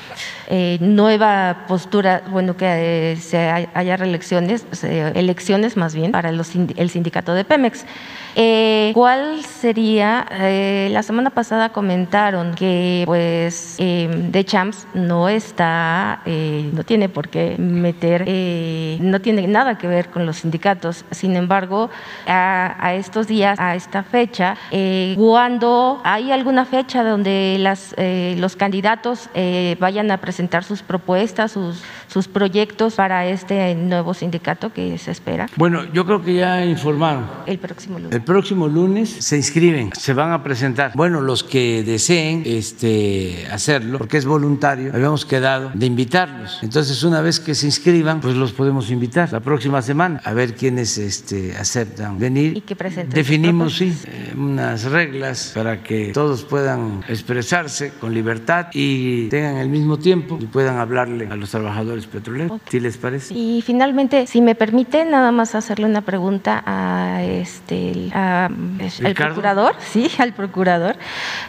eh, nueva postura, bueno, que eh, se haya reelecciones, elecciones más bien, para los, el sindicato de Pemex. Eh, ¿Cuál sería? La semana pasada comentaron que pues eh, The Champs no está, no tiene por qué meter no tiene nada que ver con los sindicatos. Sin embargo, a, estos días, a esta fecha, eh, cuando hay alguna fecha donde las, eh, los candidatos vayan a presentar sus propuestas, sus, sus proyectos para este nuevo sindicato que se espera. Bueno, yo creo que ya informaron. El próximo lunes. El próximo lunes se inscriben, se van a presentar. Bueno, los que deseen este, hacerlo, porque es voluntario, habíamos quedado de invitarlos. Entonces, una vez que se inscriban, pues los podemos invitar la próxima semana a ver quiénes este, aceptan venir. Y que presenten. Definimos, sí, eh, unas reglas para que todos puedan expresarse con libertad y tengan el mismo tiempo y puedan hablarle a los trabajadores petroleros. ¿Sí les parece? Y finalmente, si me permite, nada más hacerle una pregunta a este al procurador, sí, al procurador.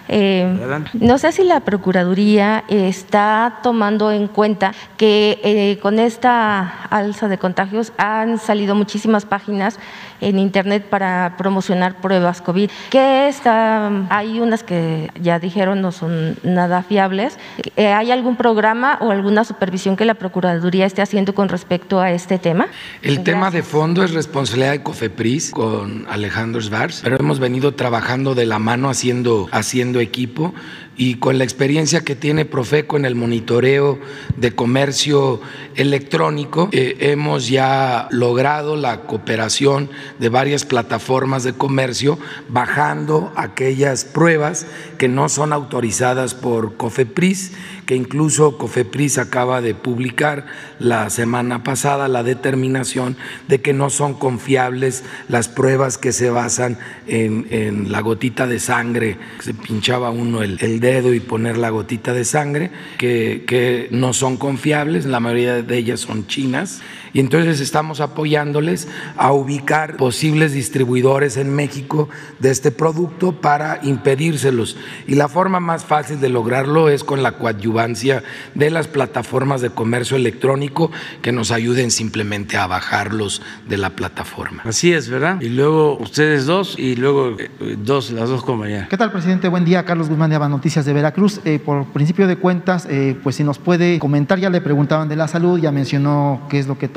Eh, no sé si la procuraduría está tomando en cuenta que eh, con esta alza de contagios han salido muchísimas páginas en internet para promocionar pruebas COVID, que está, hay unas que ya dijeron no son nada fiables. Eh, ¿Hay algún programa o alguna supervisión que la Procuraduría esté haciendo con respecto a este tema? El tema de fondo es responsabilidad de COFEPRIS con Alejandro Svars, pero hemos venido trabajando de la mano haciendo, haciendo equipo y con la experiencia que tiene Profeco en el monitoreo de comercio electrónico, eh, hemos ya logrado la cooperación de varias plataformas de comercio, bajando aquellas pruebas que no son autorizadas por COFEPRIS que incluso COFEPRIS acaba de publicar la semana pasada la determinación de que no son confiables las pruebas que se basan en, la gotita de sangre, se pinchaba uno el, dedo y poner la gotita de sangre, que, que no son confiables, la mayoría de ellas son chinas y entonces estamos apoyándoles a ubicar posibles distribuidores en México de este producto para impedírselos. Y la forma más fácil de lograrlo es con la coadyuvancia de las plataformas de comercio electrónico que nos ayuden simplemente a bajarlos de la plataforma. Así es, ¿verdad? Y luego ustedes dos y luego eh, dos, las dos compañías. ¿Qué tal, presidente? Buen día, Carlos Guzmán de Aba Noticias de Veracruz. Eh, por principio de cuentas, eh, pues si nos puede comentar, ya le preguntaban de la salud, ya mencionó qué es lo que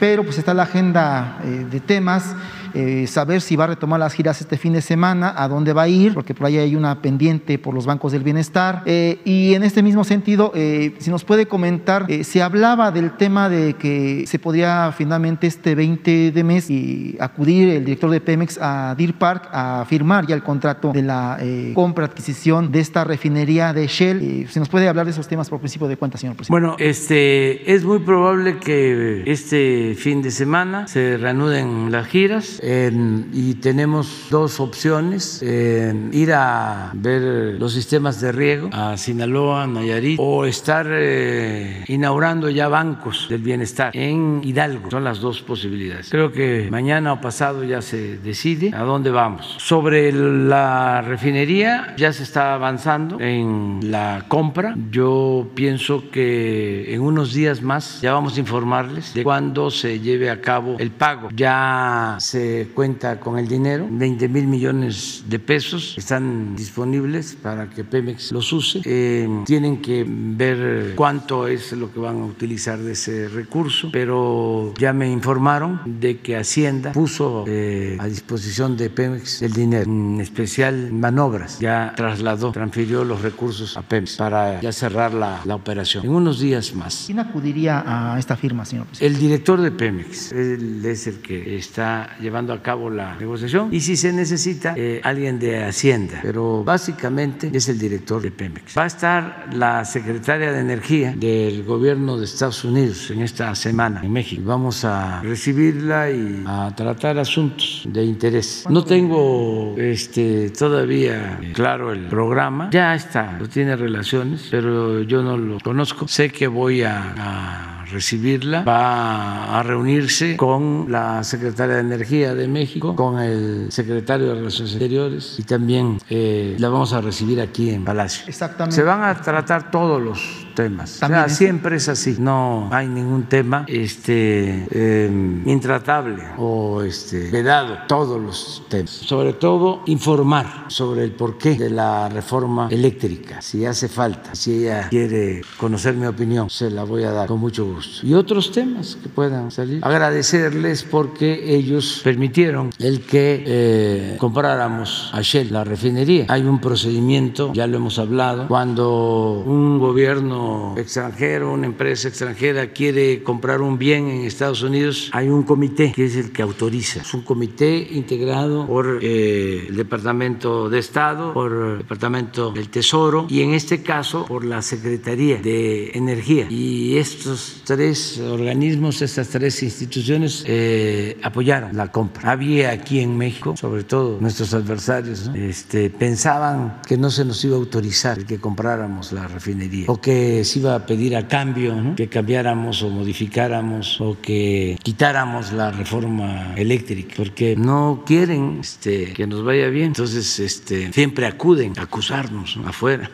pero pues está la agenda eh, de temas eh, saber si va a retomar las giras este fin de semana, a dónde va a ir, porque por ahí hay una pendiente por los bancos del bienestar. Eh, y en este mismo sentido, eh, si nos puede comentar, se hablaba del tema de que se podría finalmente este 20 de mes y acudir el director de Pemex a Deer Park a firmar ya el contrato de la compra, adquisición de esta refinería de Shell. si nos puede hablar de esos temas por principio de cuenta, señor presidente. Bueno, este, es muy probable que este fin de semana se reanuden las giras y tenemos dos opciones, ir a ver los sistemas de riego a Sinaloa, Nayarit, o estar eh, inaugurando ya bancos del bienestar en Hidalgo. Son las dos posibilidades. Creo que mañana o pasado ya se decide a dónde vamos. Sobre la refinería ya se está avanzando en la compra. Yo pienso que en unos días más ya vamos a informarles de cuándo se lleve a cabo el pago. Ya se cuenta con el dinero, 20 mil millones de pesos están disponibles para que Pemex los use. Eh, tienen que ver cuánto es lo que van a utilizar de ese recurso, pero ya me informaron de que Hacienda puso eh, a disposición de Pemex el dinero, en especial manobras, ya trasladó, transfirió los recursos a Pemex para ya cerrar la, la operación. En unos días más. ¿Quién acudiría a esta firma, señor presidente? El director de Pemex, él es el que está llevando a cabo la negociación y si se necesita eh, alguien de Hacienda, pero básicamente es el director de Pemex. Va a estar la secretaria de Energía del gobierno de Estados Unidos en esta semana en México. Vamos a recibirla y a tratar asuntos de interés. No tengo este, todavía claro el programa, ya está, no tiene relaciones, pero yo no lo conozco. Sé que voy a, a recibirla, va a reunirse con la secretaria de Energía de México, con el secretario de Relaciones Exteriores y también eh, la vamos a recibir aquí en Palacio. Exactamente. Se van a tratar todos los temas. siempre es así. No hay ningún tema este, em, intratable o este, vedado. Todos los temas. Sobre todo informar sobre el porqué de la reforma eléctrica. Si hace falta, si ella quiere conocer mi opinión, se la voy a dar con mucho gusto. Y otros temas que puedan salir. Agradecerles porque ellos permitieron el que eh, compráramos a Shell la refinería. Hay un procedimiento, ya lo hemos hablado, cuando un gobierno extranjero, una empresa extranjera quiere comprar un bien en Estados Unidos, hay un comité que es el que autoriza. Es un comité integrado por eh, el Departamento de Estado, por el Departamento del Tesoro y en este caso por la Secretaría de Energía. Y estos tres organismos, estas tres instituciones eh, apoyaron la compra. Había aquí en México, sobre todo nuestros adversarios, este, pensaban que no se nos iba a autorizar el que compráramos la refinería o que se iba a pedir a cambio que cambiáramos o modificáramos o que quitáramos la reforma eléctrica porque no quieren este, que nos vaya bien. Entonces este, siempre acuden a acusarnos afuera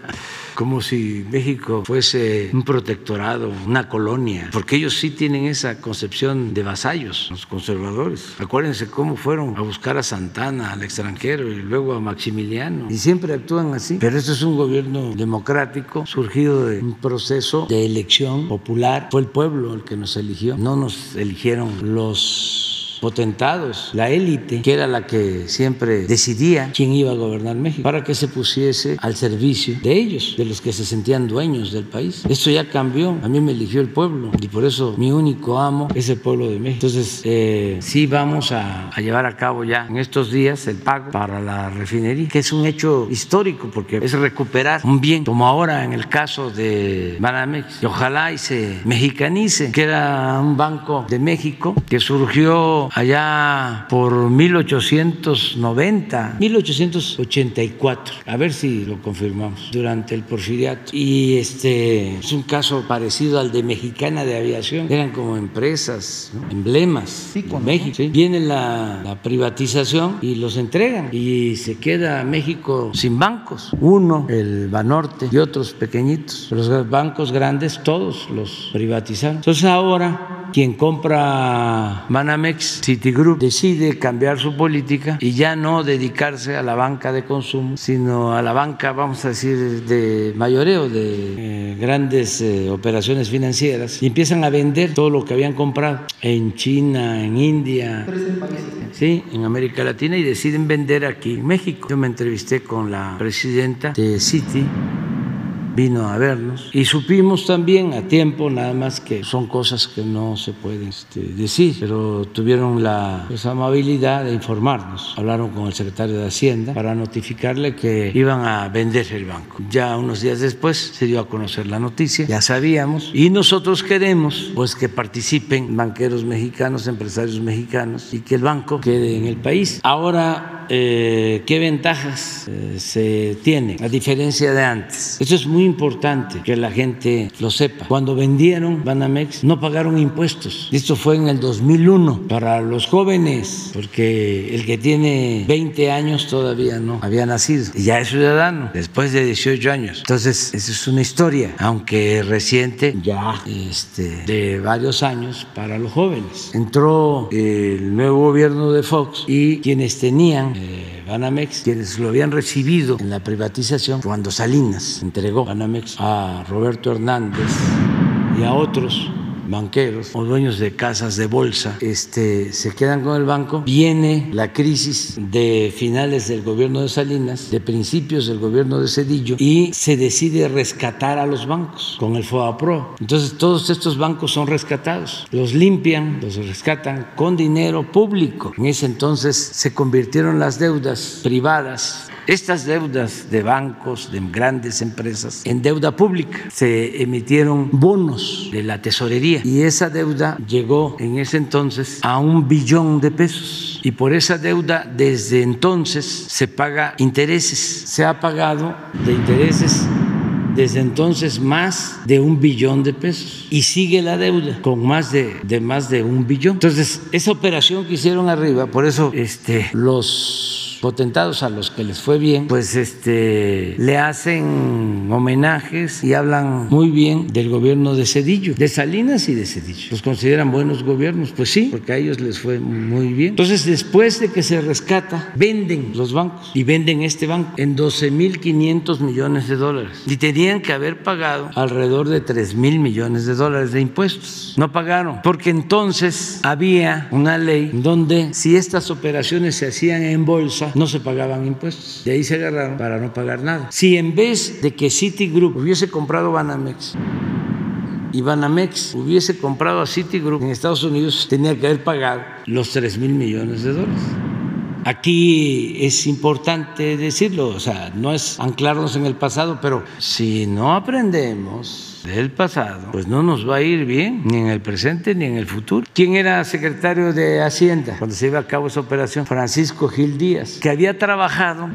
como si México fuese un protectorado, una colonia, porque ellos sí tienen esa concepción de vasallos, los conservadores. Acuérdense cómo fueron a buscar a Santana al extranjero y luego a Maximiliano, y siempre actúan así. Pero esto es un gobierno democrático surgido de un proceso de elección popular. Fue el pueblo el que nos eligió, no nos eligieron los potentados, la élite, que era la que siempre decidía quién iba a gobernar México, para que se pusiese al servicio de ellos, de los que se sentían dueños del país. Esto ya cambió, a mí me eligió el pueblo y por eso mi único amo es el pueblo de México. Entonces, eh, sí vamos a, llevar a cabo ya en estos días el pago para la refinería, que es un hecho histórico porque es recuperar un bien, como ahora en el caso de Banamex, y ojalá y se mexicanice, que era un banco de México que surgió allá por 1890, 1884, a ver si lo confirmamos, durante el porfiriato. Y este es un caso parecido al de Mexicana de Aviación, eran como empresas, emblemas sí, México. Viene la, la privatización y los entregan y se queda México sin bancos, uno, el Banorte y otros pequeñitos. Los bancos grandes todos los privatizaron. Entonces ahora quien compra Manamex, Citigroup, decide cambiar su política y ya no dedicarse a la banca de consumo, sino a la banca, vamos a decir, de mayoreo, de eh, grandes eh, operaciones financieras, y empiezan a vender todo lo que habían comprado en China, en India, sí, en América Latina, y deciden vender aquí en México. Yo me entrevisté con la presidenta de Citi vino a vernos y supimos también a tiempo, nada más que son cosas que no se pueden este, decir, pero tuvieron la pues, amabilidad de informarnos. Hablaron con el secretario de Hacienda para notificarle que iban a vender el banco. Ya unos días después se dio a conocer la noticia, ya sabíamos, y nosotros queremos pues que participen banqueros mexicanos, empresarios mexicanos y que el banco quede en el país. Ahora, eh, ¿qué ventajas eh, se tienen a diferencia de antes? Eso es muy importante que la gente lo sepa. Cuando vendieron Banamex no pagaron impuestos. Esto fue en el 2001 para los jóvenes, porque el que tiene 20 años todavía no había nacido y ya es ciudadano después de 18 años. Entonces, esa es una historia, aunque reciente, ya este, de varios años para los jóvenes. Entró el nuevo gobierno de Fox y quienes tenían eh, Banamex, quienes lo habían recibido en la privatización, cuando Salinas entregó Banamex a Roberto Hernández y a otros banqueros o dueños de casas de bolsa este, se quedan con el banco. Viene la crisis de finales del gobierno de Salinas, de principios del gobierno de Cedillo, y se decide rescatar a los bancos con el FOAPRO. Entonces todos estos bancos son rescatados, los limpian, los rescatan con dinero público. En ese entonces se convirtieron las deudas privadas estas deudas de bancos, de grandes empresas, en deuda pública. Se emitieron bonos de la tesorería y esa deuda llegó en ese entonces a un billón de pesos. Y por esa deuda desde entonces se paga intereses. Se ha pagado de intereses desde entonces más de un billón de pesos y sigue la deuda con más de, de, más de un billón. Entonces, esa operación que hicieron arriba, por eso este, los potentados a los que les fue bien, pues este le hacen homenajes y hablan muy bien del gobierno de Cedillo, de Salinas y de Cedillo. Los consideran buenos gobiernos, pues sí, porque a ellos les fue muy bien. Entonces, después de que se rescata, venden los bancos y venden este banco en 12.500 millones de dólares y tenían que haber pagado alrededor de 3 mil millones de dólares de impuestos. No pagaron, porque entonces había una ley donde si estas operaciones se hacían en bolsa, no se pagaban impuestos. De ahí se agarraron para no pagar nada. Si en vez de que Citigroup hubiese comprado Banamex, y Banamex hubiese comprado a Citigroup en Estados Unidos, tenía que haber pagado los 3 mil millones de dólares. Aquí es importante decirlo, o sea, no es anclarnos en el pasado, pero si no aprendemos del pasado, pues no nos va a ir bien, ni en el presente ni en el futuro. ¿Quién era secretario de Hacienda cuando se iba a cabo esa operación? Francisco Gil Díaz, que había trabajado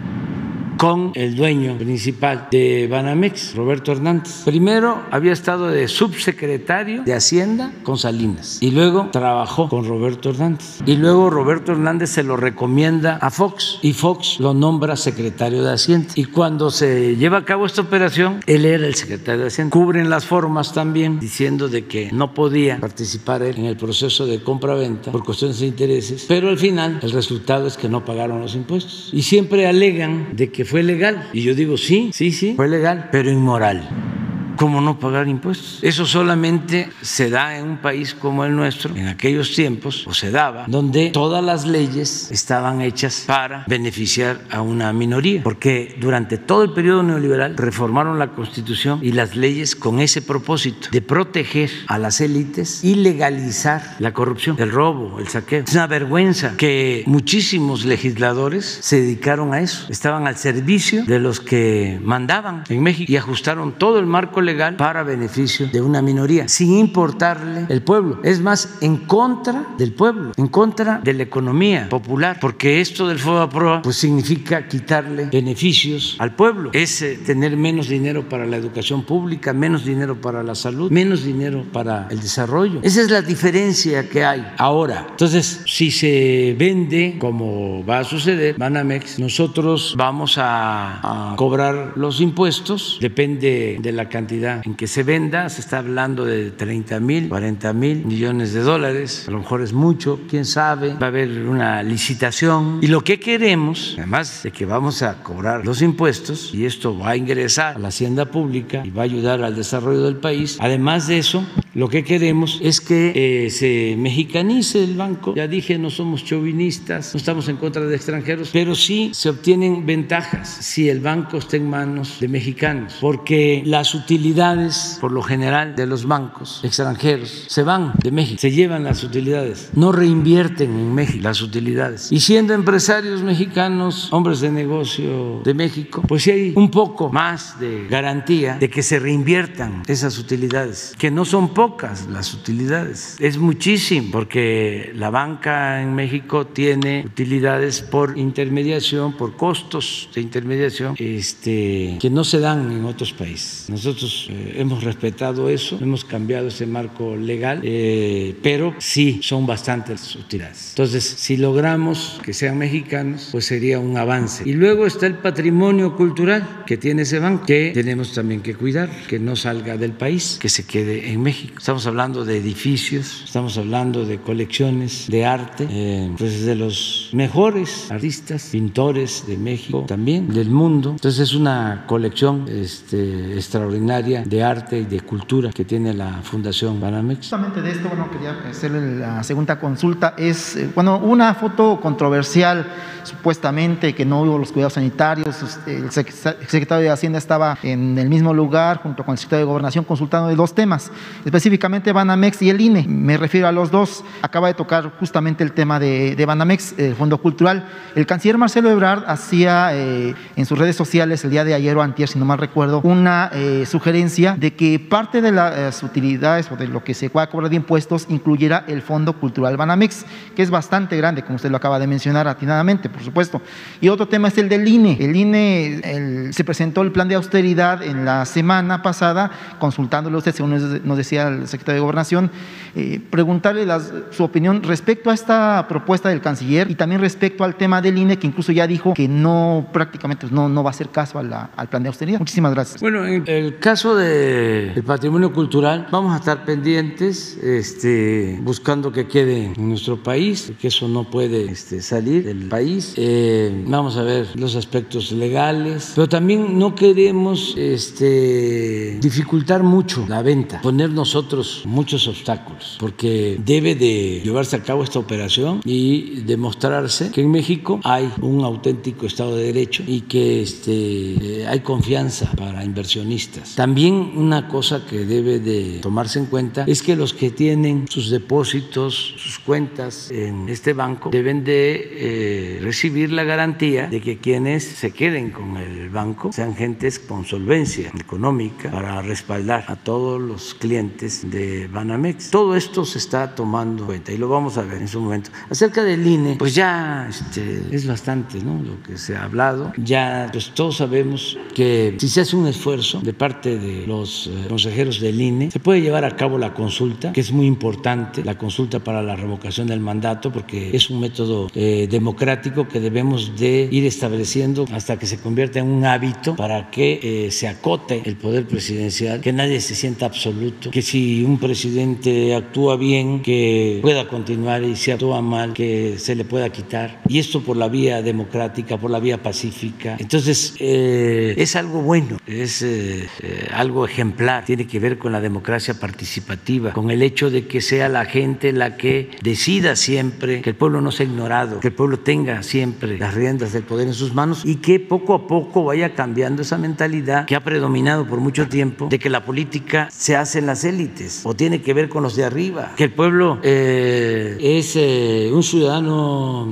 con el dueño principal de Banamex, Roberto Hernández. Primero había estado de subsecretario de Hacienda con Salinas y luego trabajó con Roberto Hernández. Y luego Roberto Hernández se lo recomienda a Fox y Fox lo nombra secretario de Hacienda. Y cuando se lleva a cabo esta operación, él era el secretario de Hacienda. Cubren las formas también diciendo de que no podía participar él en el proceso de compra-venta por cuestiones de intereses, pero al final el resultado es que no pagaron los impuestos. Y siempre alegan de que fue legal. Y yo digo, sí, sí, sí, fue legal, pero inmoral. ¿Cómo no pagar impuestos? Eso solamente se da en un país como el nuestro, en aquellos tiempos, o se daba, donde todas las leyes estaban hechas para beneficiar a una minoría, porque durante todo el periodo neoliberal reformaron la constitución y las leyes con ese propósito de proteger a las élites y legalizar la corrupción, el robo, el saqueo. Es una vergüenza que muchísimos legisladores se dedicaron a eso, estaban al servicio de los que mandaban en México y ajustaron todo el marco legal para beneficio de una minoría, sin importarle el pueblo. Es más, en contra del pueblo, en contra de la economía popular, porque esto del FOBAPROA pues significa quitarle beneficios al pueblo. Es eh, tener menos dinero para la educación pública, menos dinero para la salud, menos dinero para el desarrollo. Esa es la diferencia que hay ahora. Entonces, si se vende como va a suceder, Banamex, nosotros vamos a, a cobrar los impuestos, depende de la cantidad en que se venda, se está hablando de 30 mil, 40 mil millones de dólares, a lo mejor es mucho, quién sabe, va a haber una licitación. Y lo que queremos, además de que vamos a cobrar los impuestos y esto va a ingresar a la hacienda pública y va a ayudar al desarrollo del país, además de eso, lo que queremos es que eh, se mexicanice el banco, ya dije, no somos chauvinistas, no estamos en contra de extranjeros, pero sí se obtienen ventajas si el banco está en manos de mexicanos, porque las utilidades utilidades, por lo general, de los bancos extranjeros se van de México, se llevan las utilidades, no reinvierten en México las utilidades. Y siendo empresarios mexicanos, hombres de negocio de México, pues sí hay un poco más de garantía de que se reinviertan esas utilidades, que no son pocas las utilidades, es muchísimo, porque la banca en México tiene utilidades por intermediación, por costos de intermediación, este, que no se dan en otros países. Nosotros eh, hemos respetado eso, hemos cambiado ese marco legal, eh, pero sí son bastantes utilidades. Entonces, si logramos que sean mexicanos, pues sería un avance. Y luego está el patrimonio cultural que tiene ese banco, que tenemos también que cuidar, que no salga del país, que se quede en México. Estamos hablando de edificios, estamos hablando de colecciones de arte, eh, pues de los mejores artistas, pintores de México, también del mundo. Entonces es una colección este, extraordinaria de arte y de cultura que tiene la Fundación Banamex. Justamente de esto, bueno, quería hacerle la segunda consulta. Es, eh, bueno, una foto controversial, supuestamente, que no hubo los cuidados sanitarios. Este, el secretario de Hacienda estaba en el mismo lugar, junto con el secretario de Gobernación, consultando de dos temas, específicamente Banamex y el INE. Me refiero a los dos. Acaba de tocar justamente el tema de, Banamex, el Fondo Cultural. El canciller Marcelo Ebrard hacía eh, en sus redes sociales el día de ayer o antier, si no mal recuerdo, una eh, sugerencia de que parte de las utilidades o de lo que se va a cobrar de impuestos incluyera el Fondo Cultural Banamex, que es bastante grande, como usted lo acaba de mencionar atinadamente, por supuesto. Y otro tema es el del INE. El INE se presentó el plan de austeridad en la semana pasada, consultándole a usted, según nos decía el secretario de Gobernación, eh, preguntarle su opinión respecto a esta propuesta del canciller y también respecto al tema del INE, que incluso ya dijo que no prácticamente no, no va a hacer caso al plan de austeridad. Muchísimas gracias. Bueno, en el caso del patrimonio cultural, vamos a estar pendientes, este, buscando que quede en nuestro país, que eso no puede este, salir del país. Eh, vamos a ver los aspectos legales, pero también no queremos este, dificultar mucho la venta, poner nosotros muchos obstáculos, porque debe de llevarse a cabo esta operación y demostrarse que en México hay un auténtico Estado de Derecho y que este, eh, hay confianza para inversionistas. Una cosa que debe de tomarse en cuenta es que los que tienen sus depósitos, sus cuentas en este banco, deben de eh, recibir la garantía de que quienes se queden con el banco sean gentes con solvencia económica para respaldar a todos los clientes de Banamex. Todo esto se está tomando en cuenta y lo vamos a ver en su momento. Acerca del INE, pues ya este, es bastante ¿no? lo que se ha hablado. Ya pues todos sabemos que si se hace un esfuerzo de parte de los eh, consejeros del INE, se puede llevar a cabo la consulta, que es muy importante, la consulta para la revocación del mandato, porque es un método eh, democrático que debemos de ir estableciendo hasta que se convierta en un hábito para que eh, se acote el poder presidencial, que nadie se sienta absoluto, que si un presidente actúa bien, que pueda continuar y si actúa mal, que se le pueda quitar. Y esto por la vía democrática, por la vía pacífica. Entonces, es algo bueno, es algo ejemplar, tiene que ver con la democracia participativa, con el hecho de que sea la gente la que decida siempre, que el pueblo no sea ignorado, que el pueblo tenga siempre las riendas del poder en sus manos y que poco a poco vaya cambiando esa mentalidad que ha predominado por mucho tiempo de que la política se hace en las élites o tiene que ver con los de arriba, que el pueblo eh, es eh, un ciudadano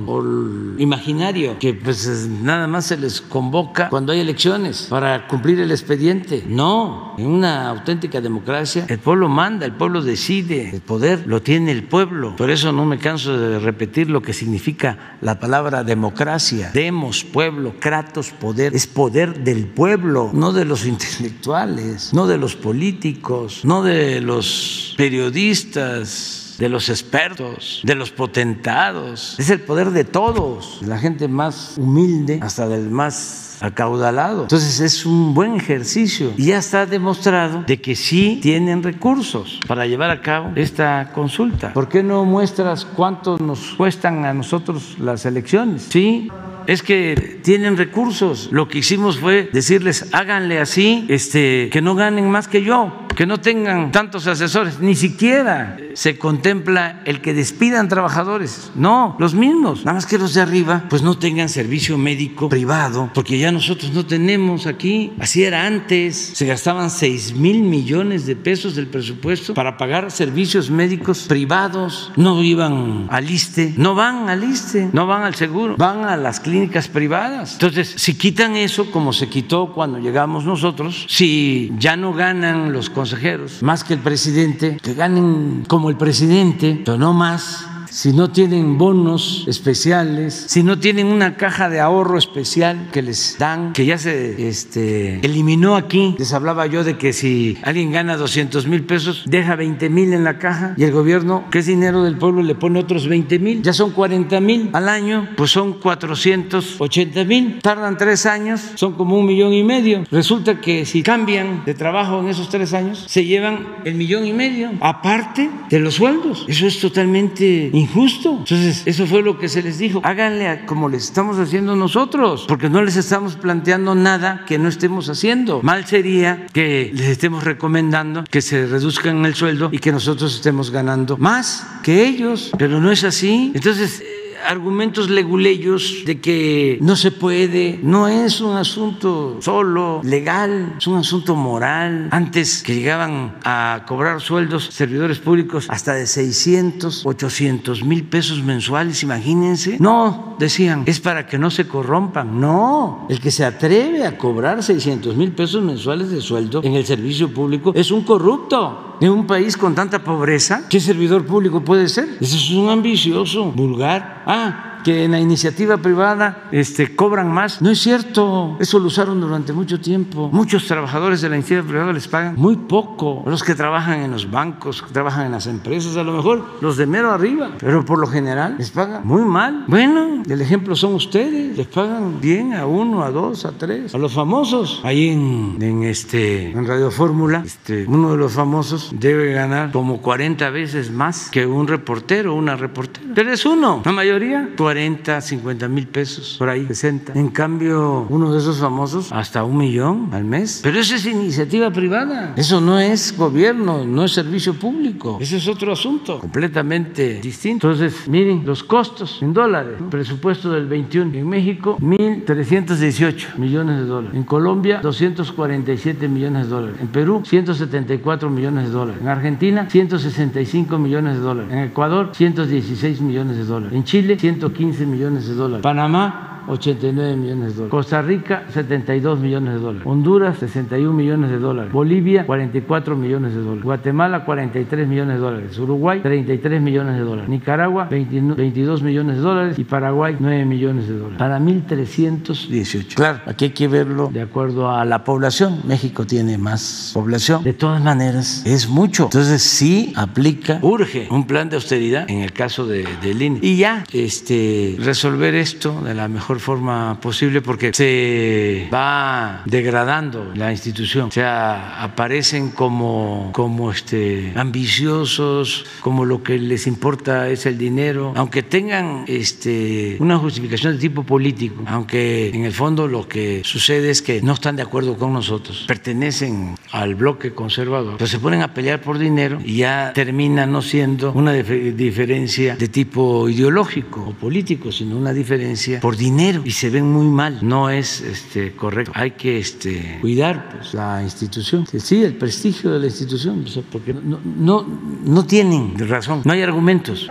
imaginario, que pues nada más se les convoca cuando hay elecciones para cumplir el expediente. No, en una auténtica democracia el pueblo manda, el pueblo decide, el poder lo tiene el pueblo. Por eso no me canso de repetir lo que significa la palabra democracia. Demos, pueblo, kratos, poder. Es poder del pueblo, no de los intelectuales, no de los políticos, no de los periodistas de los expertos, de los potentados. Es el poder de todos, de la gente más humilde hasta del más acaudalado. Entonces es un buen ejercicio y ya está demostrado de que sí tienen recursos para llevar a cabo esta consulta. ¿Por qué no muestras cuánto nos cuestan a nosotros las elecciones? Sí, es que tienen recursos. Lo que hicimos fue decirles, háganle así, este, que no ganen más que yo, que no tengan tantos asesores, ni siquiera se contempla el que despidan trabajadores, no, los mismos, nada más que los de arriba, pues no tengan servicio médico privado, porque ya nosotros no tenemos aquí, así era antes, se gastaban 6 mil millones de pesos del presupuesto para pagar servicios médicos privados, no iban al ISTE, no van al ISTE, no van al seguro, van a las clínicas privadas. Entonces, si quitan eso, como se quitó cuando llegamos nosotros, si ya no ganan los consejeros. Más que el presidente, que ganen como el presidente, pero no más si no tienen bonos especiales, si no tienen una caja de ahorro especial que les dan, que ya se este, eliminó aquí. Les hablaba yo de que si alguien gana 200 mil pesos, deja 20 mil en la caja y el gobierno, que es dinero del pueblo, le pone otros 20 mil. Ya son 40 mil al año, pues son 480 mil. Tardan tres años, son como un millón y medio. Resulta que si cambian de trabajo en esos tres años, se llevan el millón y medio, aparte de los sueldos. Eso es totalmente injusto. Entonces, eso fue lo que se les dijo. Háganle como les estamos haciendo nosotros, porque no les estamos planteando nada que no estemos haciendo. Mal sería que les estemos recomendando que se reduzcan el sueldo y que nosotros estemos ganando más que ellos, pero no es así. Entonces, argumentos leguleyos de que no se puede, no es un asunto solo legal, es un asunto moral. Antes que llegaban a cobrar sueldos servidores públicos hasta de 600, 800 mil pesos mensuales, imagínense. No, decían, es para que no se corrompan. No, el que se atreve a cobrar 600 mil pesos mensuales de sueldo en el servicio público es un corrupto. En un país con tanta pobreza, ¿qué servidor público puede ser? Ese es un ambicioso, vulgar. Ah, huh? Que en la iniciativa privada este, cobran más. No es cierto, eso lo usaron durante mucho tiempo. Muchos trabajadores de la iniciativa privada les pagan muy poco. Los que trabajan en los bancos, que trabajan en las empresas, a lo mejor los de mero arriba, pero por lo general les pagan muy mal. Bueno, el ejemplo son ustedes, les pagan bien a uno, a dos, a tres, a los famosos. Ahí en, en este, en Radio Fórmula, este, uno de los famosos debe ganar como 40 veces más que un reportero, una reportera. Pero es uno, la mayoría, 40 40, 50 mil pesos, por ahí, 60. En cambio, uno de esos famosos, hasta un millón al mes. Pero eso es iniciativa privada. Eso no es gobierno, no es servicio público. Ese es otro asunto completamente distinto. Entonces, miren los costos en dólares. Presupuesto del 21. En México, 1.318 millones de dólares. En Colombia, 247 millones de dólares. En Perú, 174 millones de dólares. En Argentina, 165 millones de dólares. En Ecuador, 116 millones de dólares. En Chile, 115 15 millones de dólares. Panamá 89 millones de dólares. Costa Rica, 72 millones de dólares. Honduras, 61 millones de dólares. Bolivia, 44 millones de dólares. Guatemala, 43 millones de dólares. Uruguay, 33 millones de dólares. Nicaragua, 22 millones de dólares. Y Paraguay, 9 millones de dólares. Para 1.318. Claro, aquí hay que verlo de acuerdo a la población. México tiene más población. De todas maneras, es mucho. Entonces, sí aplica, urge un plan de austeridad en el caso de, del INE. Y ya, este, resolver esto de la mejor forma posible porque se va degradando la institución. O sea, aparecen como, como este, ambiciosos, como lo que les importa es el dinero, aunque tengan este, una justificación de tipo político, aunque en el fondo lo que sucede es que no están de acuerdo con nosotros, pertenecen al bloque conservador, pero se ponen a pelear por dinero y ya termina no siendo una diferencia de tipo ideológico o político, sino una diferencia por dinero y se ven muy mal. No es este, correcto. Hay que este, cuidar pues, la institución. Sí, el prestigio de la institución, porque no, no, no tienen razón, no hay argumentos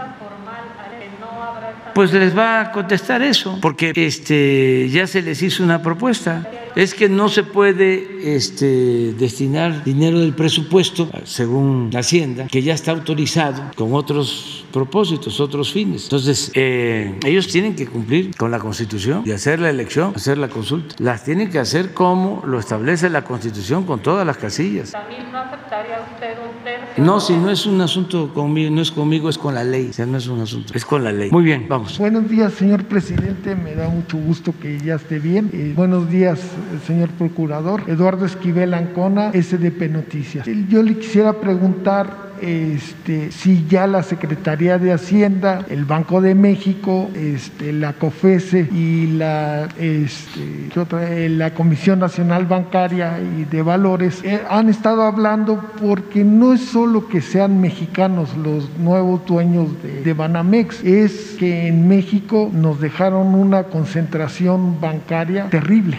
pues les va a contestar eso, porque este, ya se les hizo una propuesta. Es que no se puede este, destinar dinero del presupuesto, según la Hacienda, que ya está autorizado con otros propósitos, otros fines. Entonces, eh, ellos tienen que cumplir con la Constitución y hacer la elección, hacer la consulta. Las tienen que hacer como lo establece la Constitución con todas las casillas. ¿También no aceptaría usted un tercio? No, si no es un asunto conmigo, no es conmigo, es con la ley. O sea, no es un asunto, es con la ley. Muy bien, vamos. Buenos días, señor presidente. Me da mucho gusto que ya esté bien. Eh, buenos días, señor procurador. Eduardo Esquivel Ancona, SDP Noticias. Yo le quisiera preguntar este, si ya la Secretaría de Hacienda, el Banco de México, este, la COFESE y la, este, eh, la Comisión Nacional Bancaria y de Valores eh, han estado hablando porque no es solo que sean mexicanos los nuevos dueños de, Banamex, es que en México nos dejaron una concentración bancaria terrible,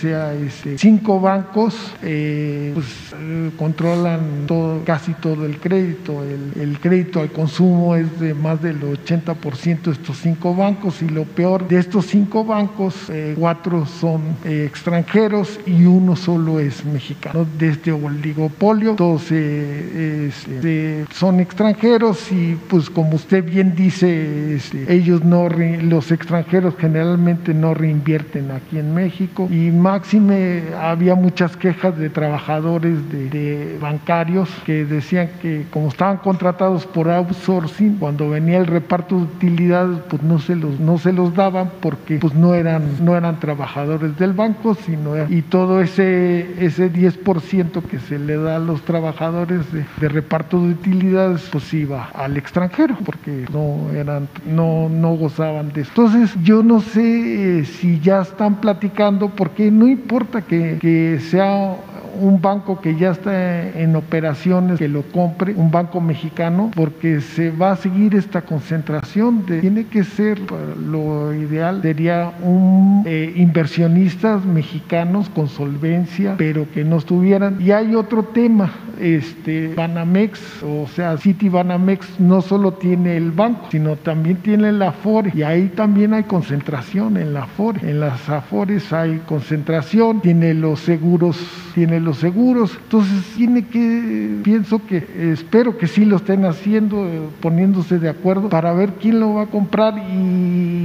sea, este, cinco bancos eh, pues, controlan todo, casi todo el crédito. El, crédito al consumo es de más del 80% de estos cinco bancos y lo peor de estos cinco bancos, eh, cuatro son eh, extranjeros y uno solo es mexicano. Desde este oligopolio todos eh, son extranjeros y pues como usted bien dice, este, ellos no, los extranjeros generalmente no reinvierten aquí en México y máxime había muchas quejas de trabajadores de bancarios que decían que como estaban contratados por outsourcing, cuando venía el reparto de utilidades, pues no se los, no se los daban porque pues no eran, no eran trabajadores del banco, sino y todo ese, ese 10% que se le da a los trabajadores de, reparto de utilidades, pues iba al extranjero, porque no eran, no, no gozaban de eso. Entonces, yo no sé eh, si ya están platicando, porque no importa que, que sea un banco que ya está en operaciones, que lo compre, un banco mexicano, porque se va a seguir esta concentración. De, tiene que ser, lo ideal sería un eh, inversionistas mexicanos con solvencia, pero que no estuvieran. Y hay otro tema, este, Banamex, o sea, City Banamex no solo tiene el banco, sino también tiene la Afore, y ahí también hay concentración en la Afore. En las Afores hay concentración, tiene los seguros, tiene los seguros, entonces tiene que, pienso que, espero que sí lo estén haciendo, eh, poniéndose de acuerdo para ver quién lo va a comprar y,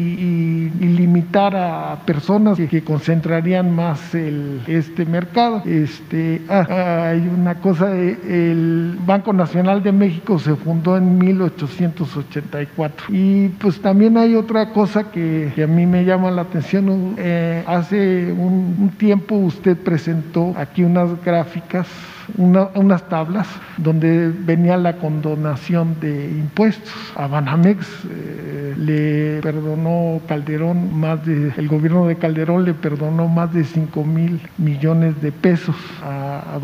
limitar a personas que, concentrarían más este mercado. Este, ah, hay una cosa, el Banco Nacional de México se fundó en 1884 y pues también hay otra cosa que, a mí me llama la atención. Eh, hace un tiempo usted presentó aquí unas gráficas unas tablas donde venía la condonación de impuestos. A Banamex eh, le perdonó Calderón más de, el gobierno de Calderón le perdonó más de 5 mil millones de pesos a,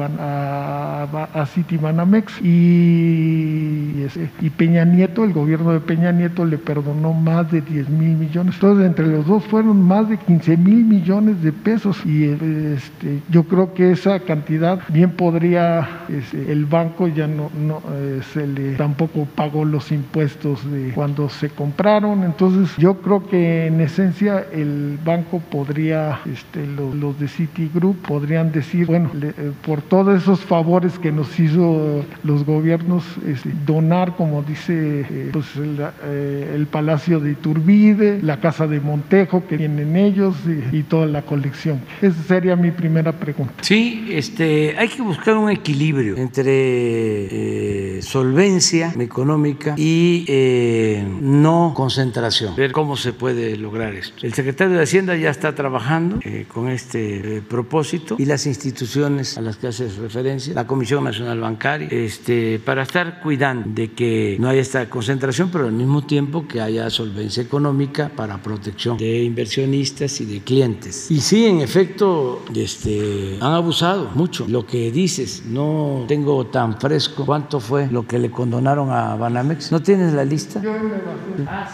a, City Banamex y, y Peña Nieto, el gobierno de Peña Nieto le perdonó más de 10 mil millones. Entonces entre los dos fueron más de 15 mil millones de pesos y este, yo creo que esa cantidad bien podría el banco ya no, no eh, se le tampoco pagó los impuestos de cuando se compraron. Entonces yo creo que en esencia el banco podría, este, los, de Citigroup podrían decir, bueno, eh, por todos esos favores que nos hizo los gobiernos, este, donar, como dice eh, pues, el, Palacio de Iturbide, la Casa de Montejo que tienen ellos y, toda la colección. Esa sería mi primera pregunta. Sí, este, hay que buscar un equilibrio entre eh, solvencia económica y eh, no concentración. Ver cómo se puede lograr esto. El secretario de Hacienda ya está trabajando eh, con este propósito y las instituciones a las que haces referencia, la Comisión Nacional Bancaria, este, para estar cuidando de que no haya esta concentración, pero al mismo tiempo que haya solvencia económica para protección de inversionistas y de clientes. Y sí, en efecto, este, han abusado mucho. Lo que dices no tengo tan fresco cuánto fue lo que le condonaron a Banamex. ¿No tienes la lista? Ah,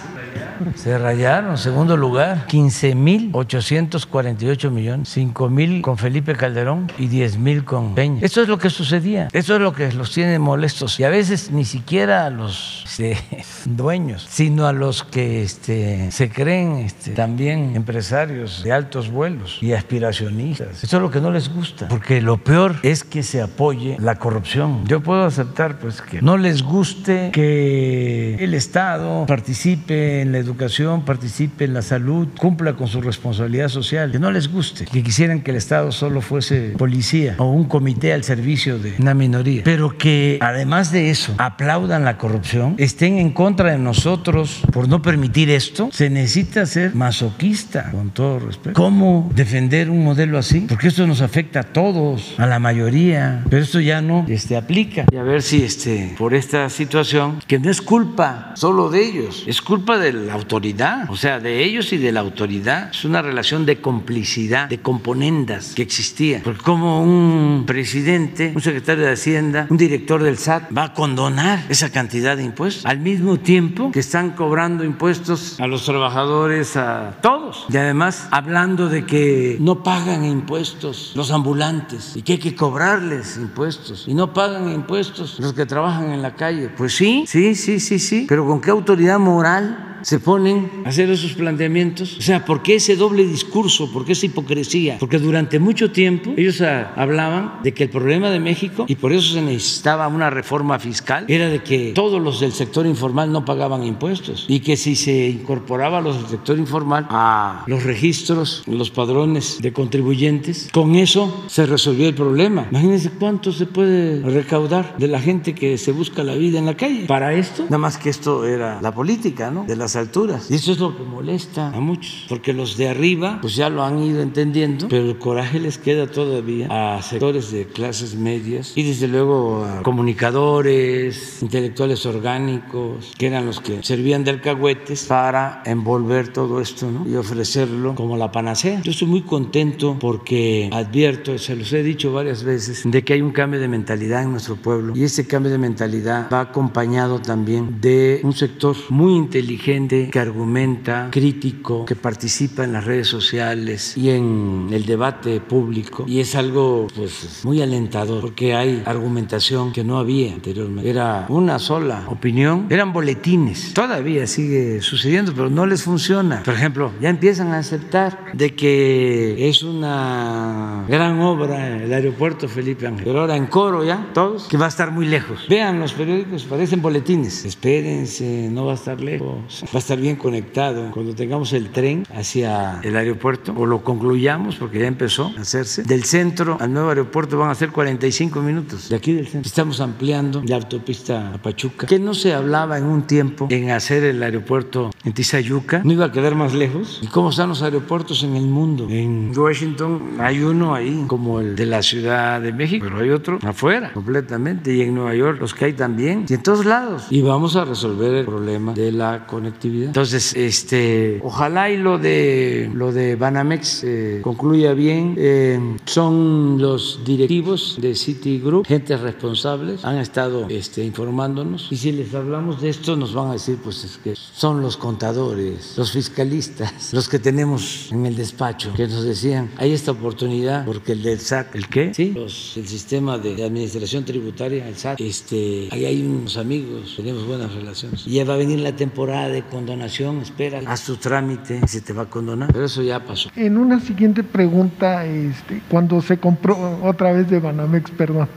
se rayaron, segundo lugar, 15.848 millones, 5.000 con Felipe Calderón y 10.000 con Peña. Esto es lo que sucedía, esto es lo que los tiene molestos y a veces ni siquiera a los este, dueños, sino a los que este, se creen este, también empresarios de altos vuelos y aspiracionistas. Esto es lo que no les gusta, porque lo peor es que se apoye la corrupción. Yo puedo aceptar pues que no les guste que el Estado participe en la educación, participe en la salud, cumpla con su responsabilidad social, que no les guste, que quisieran que el Estado solo fuese policía o un comité al servicio de una minoría, pero que además de eso aplaudan la corrupción, estén en contra de nosotros por no permitir esto, se necesita ser masoquista, con todo respeto. ¿Cómo defender un modelo así? Porque esto nos afecta a todos, a la mayoría pero esto ya no este, aplica. Y a ver si este, por esta situación, que no es culpa solo de ellos, es culpa de la autoridad, o sea, de ellos y de la autoridad. Es una relación de complicidad, de componendas que existía. Porque como un presidente, un secretario de Hacienda, un director del SAT va a condonar esa cantidad de impuestos al mismo tiempo que están cobrando impuestos a los trabajadores, a todos. Y además hablando de que no pagan impuestos los ambulantes y que hay que cobrarles impuestos y no pagan impuestos los que trabajan en la calle. Pues sí, sí, sí, sí, sí, pero ¿con qué autoridad moral se ponen a hacer esos planteamientos? O sea, ¿por qué ese doble discurso? ¿Por qué esa hipocresía? Porque durante mucho tiempo ellos ah, hablaban de que el problema de México, y por eso se necesitaba una reforma fiscal, era de que todos los del sector informal no pagaban impuestos y que si se incorporaba a los del sector informal a los registros, los padrones de contribuyentes, con eso se resolvió el problema. Imagínense cuánto se puede recaudar de la gente que se busca la vida en la calle. Para esto, nada más que esto era la política, ¿no? De las alturas. Y eso es lo que molesta a muchos, porque los de arriba pues ya lo han ido entendiendo, pero el coraje les queda todavía a sectores de clases medias y desde luego a comunicadores, intelectuales orgánicos, que eran los que servían de alcahuetes para envolver todo esto ¿no? y ofrecerlo como la panacea. Yo estoy muy contento porque advierto, se los he dicho varias veces, de que hay un cambio de mentalidad en nuestro pueblo y ese cambio de mentalidad va acompañado también de un sector muy inteligente que argumenta, crítico, que participa en las redes sociales y en el debate público y es algo pues muy alentador porque hay argumentación que no había anteriormente. Era una sola opinión, eran boletines. Todavía sigue sucediendo, pero no les funciona. Por ejemplo, ya empiezan a aceptar de que es una gran obra el aeropuerto Felipe Ángel. Pero ahora en coro ya, todos, que va a estar muy lejos. Vean los periódicos, parecen boletines. Espérense, no va a estar lejos. Va a estar bien conectado. Cuando tengamos el tren hacia el aeropuerto, o lo concluyamos, porque ya empezó a hacerse, del centro al nuevo aeropuerto van a ser 45 minutos. De aquí del centro. Estamos ampliando la autopista a Pachuca, que no se hablaba en un tiempo en hacer el aeropuerto en Tizayuca. No iba a quedar más lejos. ¿Y cómo están los aeropuertos en el mundo? En Washington hay uno ahí, como el de la Ciudad de México, pero hay otro afuera completamente. Y en Nueva York los que hay también. Y en todos lados. Y vamos a resolver el problema de la conectividad. Entonces, este, ojalá y lo de lo de Banamex eh, concluya bien. Eh, son los directivos de Citigroup, gente responsables, han estado este, informándonos. Y si les hablamos de esto, nos van a decir, pues es que son los contadores, los fiscalistas, los que tenemos en el despacho, que nos decían, hay esta oportunidad porque el del SAT, ¿el qué? Sí, los, el sistema de, administración tributaria, el SAT, este, ahí hay unos amigos, tenemos buenas relaciones. Ya va a venir la temporada de condonación, espera, haz tu trámite y se te va a condonar. Pero eso ya pasó. En una siguiente pregunta, este, cuando se compró, otra vez de Banamex, perdón,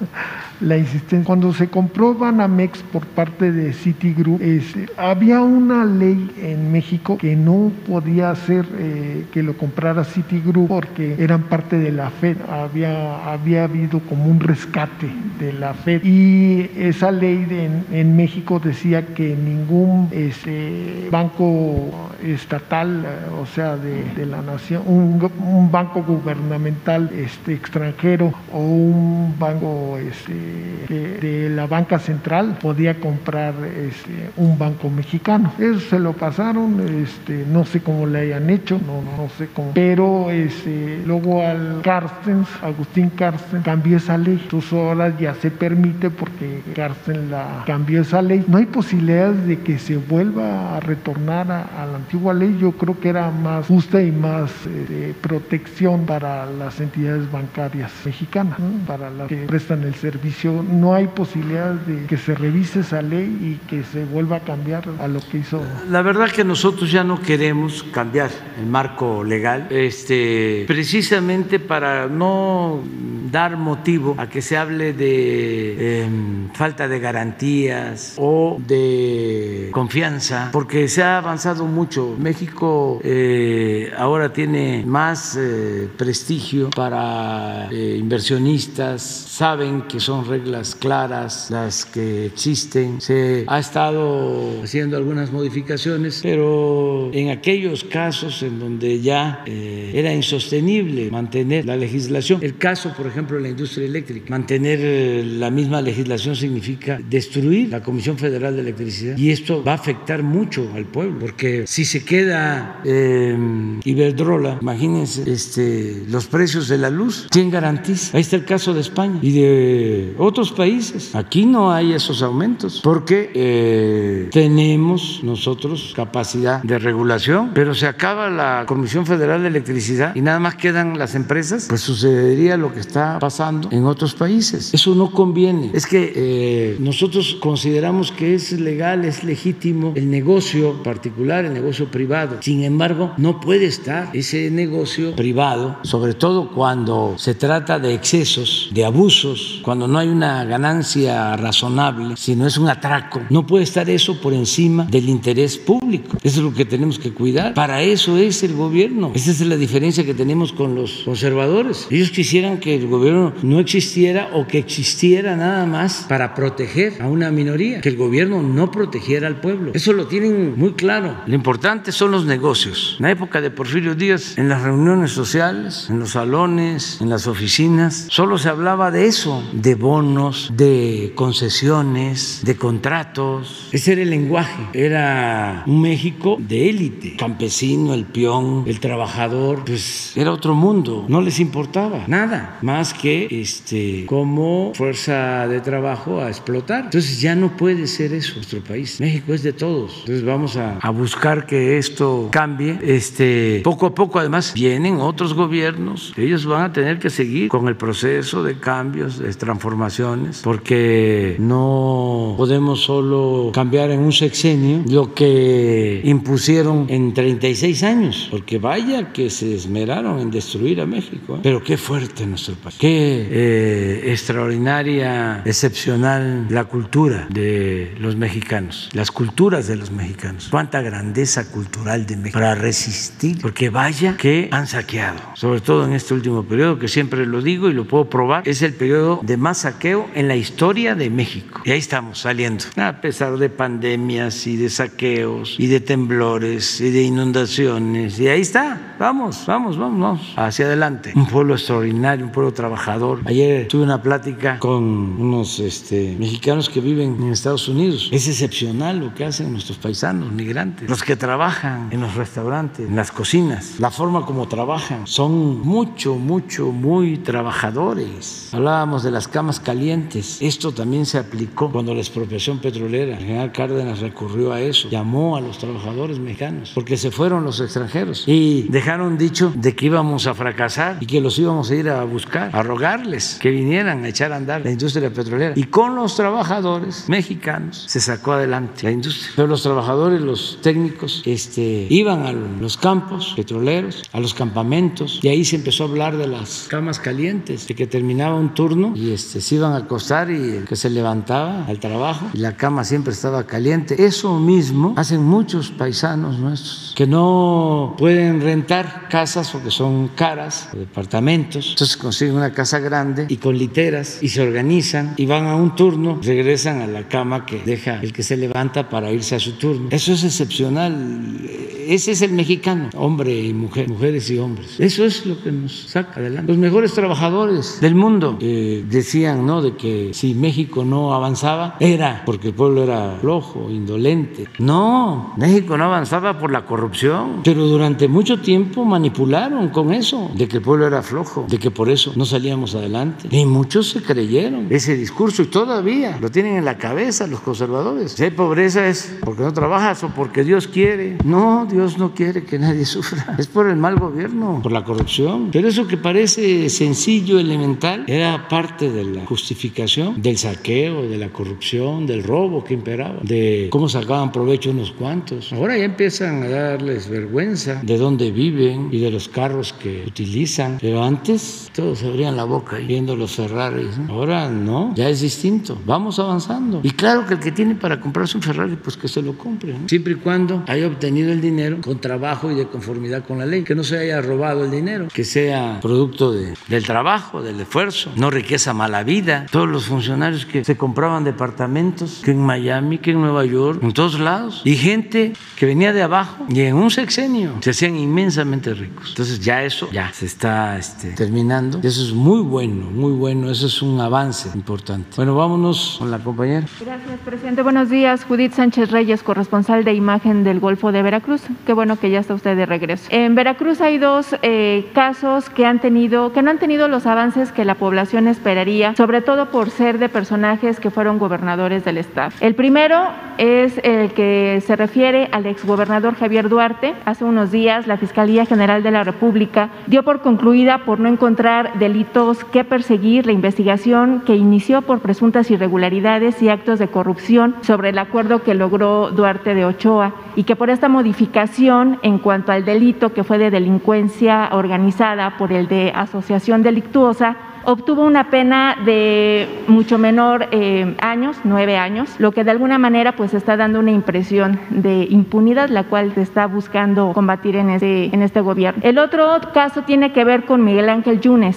la insistencia, cuando se compró Banamex por parte de Citigroup, este, había una ley en México que no podía hacer eh, que lo comprara Citigroup porque eran parte de la Fed, había, habido como un rescate de la Fed. Y esa ley en, en, México decía que ningún este, banco estatal, o sea, de, de la nación, un, un, banco gubernamental este, extranjero o un banco este, de, de, la banca central podía comprar este, un banco mexicano. Eso se lo pasaron, este, no sé cómo le hayan hecho, no, no sé cómo, pero este, luego al Carstens, Agustín Carstens, cambió esa ley. Entonces ahora ya se permite porque Carstens la cambió esa ley. No hay posibilidades de que se vuelva a retornar a, la antigua ley. Yo creo que era más justa y más eh, protección para las entidades bancarias mexicanas, para las que prestan el servicio. No hay posibilidad de que se revise esa ley y que se vuelva a cambiar a lo que hizo. La verdad que nosotros ya no queremos cambiar el marco legal, este, precisamente para no dar motivo a que se hable de eh, falta de garantías o de confianza, porque se ha avanzado mucho. México eh, ahora tiene más eh, prestigio para eh, inversionistas, saben que son reglas claras las que existen. Se ha estado haciendo algunas modificaciones, pero en aquellos casos en donde ya era insostenible mantener la legislación, el caso, por ejemplo, de la industria eléctrica, mantener la misma legislación significa destruir la Comisión Federal de Electricidad y esto va a afectar mucho al pueblo, porque si se queda eh, Iberdrola, imagínense este, los precios de la luz, ¿quién garantiza? Ahí está el caso de España y de otros países. Aquí no hay esos aumentos porque eh, tenemos nosotros capacidad de regulación, pero se acaba la Comisión Federal de Electricidad y nada más quedan las empresas, pues sucedería lo que está pasando en otros países. Eso no conviene. Es que eh, nosotros consideramos que es legal, es legítimo el negocio particular, el negocio privado. Sin embargo, no puede estar ese negocio privado, sobre todo cuando se trata de excesos, de abusos, cuando no hay una ganancia razonable, sino es un atraco. No puede estar eso por encima del interés público. Eso es lo que tenemos que cuidar. Para eso es el gobierno. Esa es la diferencia que tenemos con los conservadores. Ellos quisieran que el gobierno no existiera o que existiera nada más para proteger a una minoría, que el gobierno no protegiera al pueblo. Eso lo tienen muy claro. Lo importante son los negocios. En la época de Porfirio Díaz, en las reuniones sociales, en los salones, en las oficinas, solo se hablaba de eso, de bonos, de concesiones, de contratos. Ese era el lenguaje. Era un México de élite, campesino, el peón, el trabajador, pues era otro mundo. No les importaba nada más que este como fuerza de trabajo a explotar. Entonces ya no puede ser eso nuestro país. México es de todos. Entonces vamos a, a buscar que esto cambie. Este poco a poco además vienen otros gobiernos. Ellos van a tener que seguir con el proceso de cambios, de transformaciones, porque no podemos solo cambiar en un sexenio lo que impusieron en 36 años, porque vaya que se esmeraron en destruir a México. ¿eh? Pero qué fuerte nuestro país, qué eh, extraordinaria, excepcional la cultura de los mexicanos, las culturas de los mexicanos, cuánta grandeza cultural de México para resistir, porque vaya que han saqueado, sobre todo en este último periodo, que siempre lo digo y lo puedo probar, es el periodo de más saqueo en la historia de México. Y ahí estamos saliendo, a pesar de pandemias y de saqueos y de temblores y de inundaciones. Y ahí está, vamos, vamos, vamos, vamos, hacia adelante. Un pueblo extraordinario, un pueblo trabajador. Ayer tuve una plática con unos este, mexicanos que viven en Estados Unidos. Es excepcional lo que hacen nuestros paisanos, migrantes, los que trabajan en los restaurantes, en las cocinas, la forma como trabajan. Son mucho, mucho, muy trabajadores. Hablábamos de las camas calientes. Esto también se aplicó cuando la expropiación petrolera. El general Cárdenas recurrió a eso, llamó a los trabajadores mexicanos, porque se fueron los extranjeros y dejaron dicho de que íbamos a fracasar y que los íbamos a ir a buscar, a rogarles que vinieran a echar a andar la industria petrolera. Y con los trabajadores mexicanos se sacó adelante la industria. Pero los trabajadores, los técnicos, este, iban a los campos petroleros, a los campamentos, y ahí se empezó a hablar de las camas calientes, de que terminaba un turno y este, se iban a acostar y el que se levantaba al trabajo y la cama siempre estaba caliente. Eso mismo hacen muchos paisanos nuestros que no pueden rentar casas porque son caras, departamentos. Entonces consiguen una casa grande y con literas y se organizan y van a un turno, regresan a la cama que deja el que se levanta para irse a su turno. Eso es excepcional. Ese es el mexicano, hombre y mujer, mujeres y hombres. Eso es lo que nos saca adelante. Los mejores trabajadores del mundo eh, decían, ¿no? De que si México no avanzaba era porque el pueblo era flojo, indolente. No, México no avanzaba por la corrupción, pero durante mucho tiempo manipularon con eso, de que el pueblo era flojo, de que por eso no salíamos adelante. Y muchos se creyeron ese discurso y todavía lo tienen en la cabeza los conservadores. Si hay pobreza es porque no trabajas o porque Dios quiere. No, Dios no quiere que nadie sufra. Es por el mal gobierno, por la corrupción. Pero eso que parece sencillo, elemental, era parte de la justificación del saqueo, de la corrupción, del robo que imperaba, de cómo sacaban provecho unos cuantos. Ahora ya empiezan a darles vergüenza de dónde viven y de los carros que utilizan. Pero antes todos abrían la boca viendo los Ferraris. Ahora no, ya es distinto. Vamos avanzando. Y claro que el que tiene para comprarse un Ferrari, pues que se lo compre. Siempre y cuando haya obtenido el dinero con trabajo y de conformidad con la ley. Que no se haya robado el dinero, que sea producto de, del trabajo, del esfuerzo, no riqueza mala vida. Todos los funcionarios que se compraban departamentos, que en Miami, que en Nueva York, en todos lados. Y gente que venía de abajo y en un sexenio se hacían inmensamente ricos. Entonces ya eso ya se está este, terminando. Eso es muy bueno, muy bueno. Eso es un avance importante. Bueno, vámonos con la compañera. Gracias, presidente. Buenos días. Judith Sánchez Reyes, corresponsal de imagen del Golfo de Veracruz. Qué bueno que ya está usted de regreso. En Veracruz hay dos eh, casos que han tenido, que no han tenido los avances que la población esperaría, sobre todo por ser de personajes que fueron gobernadores del estado. El primero es el que se refiere al exgobernador Javier Duarte. Hace unos días la Fiscalía General de la República dio por concluida por no encontrar delitos que perseguir la investigación que inició por presuntas irregularidades y actos de corrupción sobre el acuerdo que logró Duarte de Ochoa y que por esta modificación en cuanto al delito que fue de delincuencia organizada por el de asociación delictuosa obtuvo una pena de mucho menor eh, años, nueve años, lo que de alguna manera pues está dando una impresión de impunidad, la cual se está buscando combatir en este, en este gobierno. El otro caso tiene que ver con Miguel Ángel Yunes,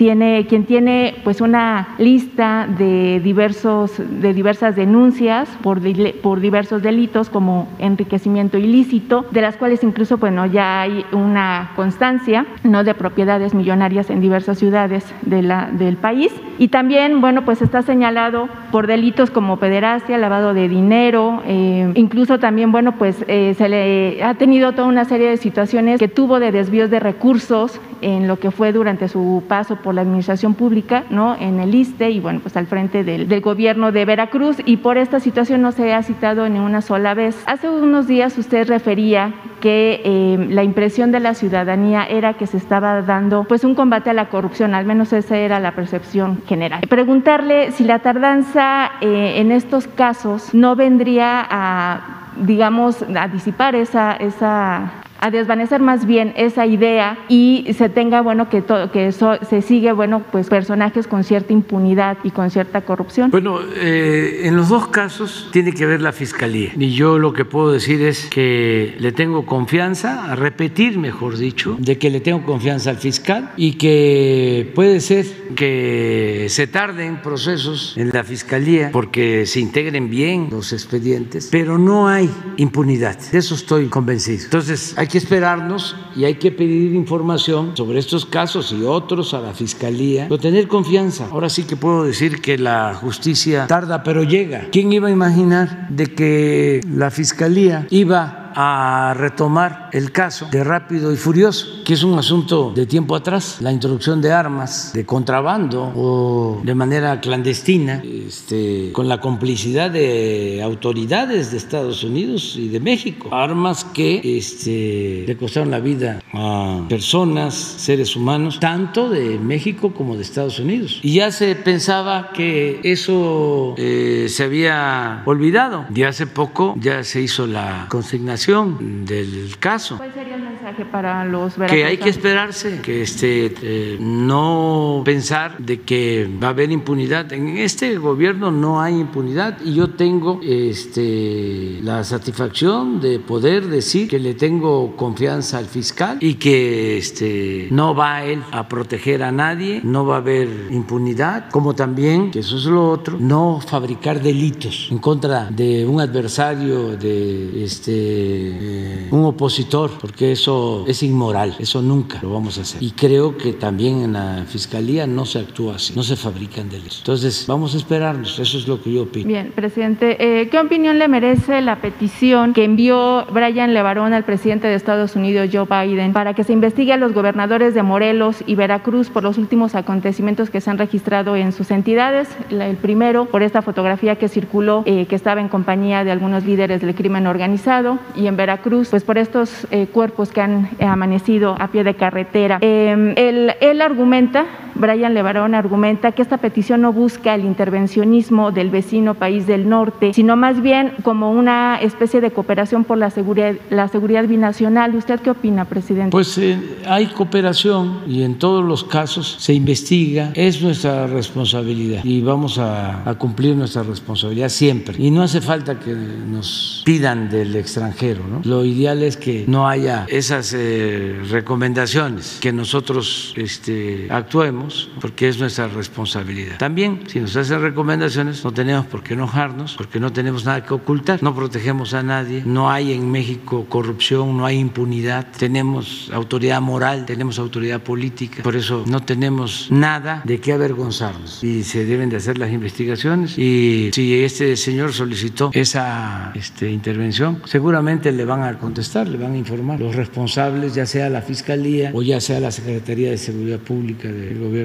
tiene, quien tiene pues una lista de, diversos, de diversas denuncias por, por diversos delitos como enriquecimiento ilícito, de las cuales incluso bueno, ya hay una constancia ¿no? de propiedades millonarias en diversas ciudades de la, del país. Y también, bueno, pues está señalado por delitos como pederastia, lavado de dinero, eh, incluso también, bueno, pues eh, se le ha tenido toda una serie de situaciones que tuvo de desvíos de recursos en lo que fue durante su paso por la administración pública, ¿no? En el ISTE y, bueno, pues al frente del, gobierno de Veracruz y por esta situación no se ha citado ni una sola vez. Hace unos días usted refería que eh, la impresión de la ciudadanía era que se estaba dando pues un combate a la corrupción, al menos esa era la percepción general. Preguntarle si la tardanza eh, en estos casos no vendría a digamos, a disipar esa, esa a desvanecer más bien esa idea y se tenga, bueno, que, que eso, se sigue, bueno, pues personajes con cierta impunidad y con cierta corrupción. Bueno, eh, en los dos casos tiene que ver la fiscalía. Y yo lo que puedo decir es que le tengo confianza, a repetir, mejor dicho, de que le tengo confianza al fiscal y que puede ser que se tarden procesos en la fiscalía porque se integren bien los expedientes, pero no hay impunidad. De eso estoy convencido. Entonces, hay que esperarnos y hay que pedir información sobre estos casos y otros a la Fiscalía, pero tener confianza. Ahora sí que puedo decir que la justicia tarda, pero llega. ¿Quién iba a imaginar de que la Fiscalía iba a retomar el caso de Rápido y Furioso, que es un asunto de tiempo atrás, la introducción de armas de contrabando o de manera clandestina, este, con la complicidad de autoridades de Estados Unidos y de México, armas que este, le costaron la vida a personas, seres humanos, tanto de México como de Estados Unidos. Y ya se pensaba que eso eh, se había olvidado. Y hace poco ya se hizo la consignación del caso. ¿Cuál sería el mensaje para los Que hay que esperarse, que este, eh, no pensar de que va a haber impunidad. En este gobierno no hay impunidad y yo tengo este, la satisfacción de poder decir que le tengo confianza al fiscal y que este, no va él a proteger a nadie, no va a haber impunidad, como también, que eso es lo otro, no fabricar delitos en contra de un adversario de este eh, un opositor, porque eso es inmoral, eso nunca lo vamos a hacer. Y creo que también en la fiscalía no se actúa así, no se fabrican delitos. Entonces, vamos a esperarnos, eso es lo que yo opino. Bien, presidente, eh, ¿qué opinión le merece la petición que envió Brian Levarón al presidente de Estados Unidos, Joe Biden, para que se investigue a los gobernadores de Morelos y Veracruz por los últimos acontecimientos que se han registrado en sus entidades? El primero, por esta fotografía que circuló, eh, que estaba en compañía de algunos líderes del crimen organizado, y en Veracruz, pues por estos eh, cuerpos que han amanecido a pie de carretera. Eh, él, él argumenta Brian Levarón argumenta que esta petición no busca el intervencionismo del vecino país del norte, sino más bien como una especie de cooperación por la seguridad, la seguridad binacional. ¿Usted qué opina, presidente? Pues eh, hay cooperación y en todos los casos se investiga, es nuestra responsabilidad y vamos a, cumplir nuestra responsabilidad siempre. Y no hace falta que nos pidan del extranjero, ¿no? Lo ideal es que no haya esas eh, recomendaciones, que nosotros este, actuemos porque es nuestra responsabilidad. También, si nos hacen recomendaciones, no tenemos por qué enojarnos, porque no tenemos nada que ocultar, no protegemos a nadie, no hay en México corrupción, no hay impunidad, tenemos autoridad moral, tenemos autoridad política, por eso no tenemos nada de qué avergonzarnos. Y se deben de hacer las investigaciones. Y si este señor solicitó esa este, intervención, seguramente le van a contestar, le van a informar. Los responsables, ya sea la Fiscalía o ya sea la Secretaría de Seguridad Pública del Gobierno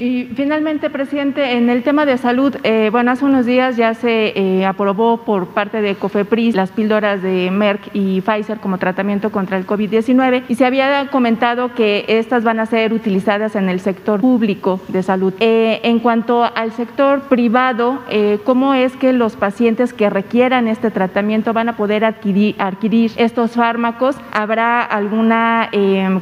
y finalmente, presidente, en el tema de salud, eh, bueno, hace unos días ya se eh, aprobó por parte de COFEPRIS las píldoras de Merck y Pfizer como tratamiento contra el COVID-19 y se había comentado que estas van a ser utilizadas en el sector público de salud. Eh, en cuanto al sector privado, ¿cómo es que los pacientes que requieran este tratamiento van a poder adquirir, adquirir estos fármacos? ¿Habrá alguna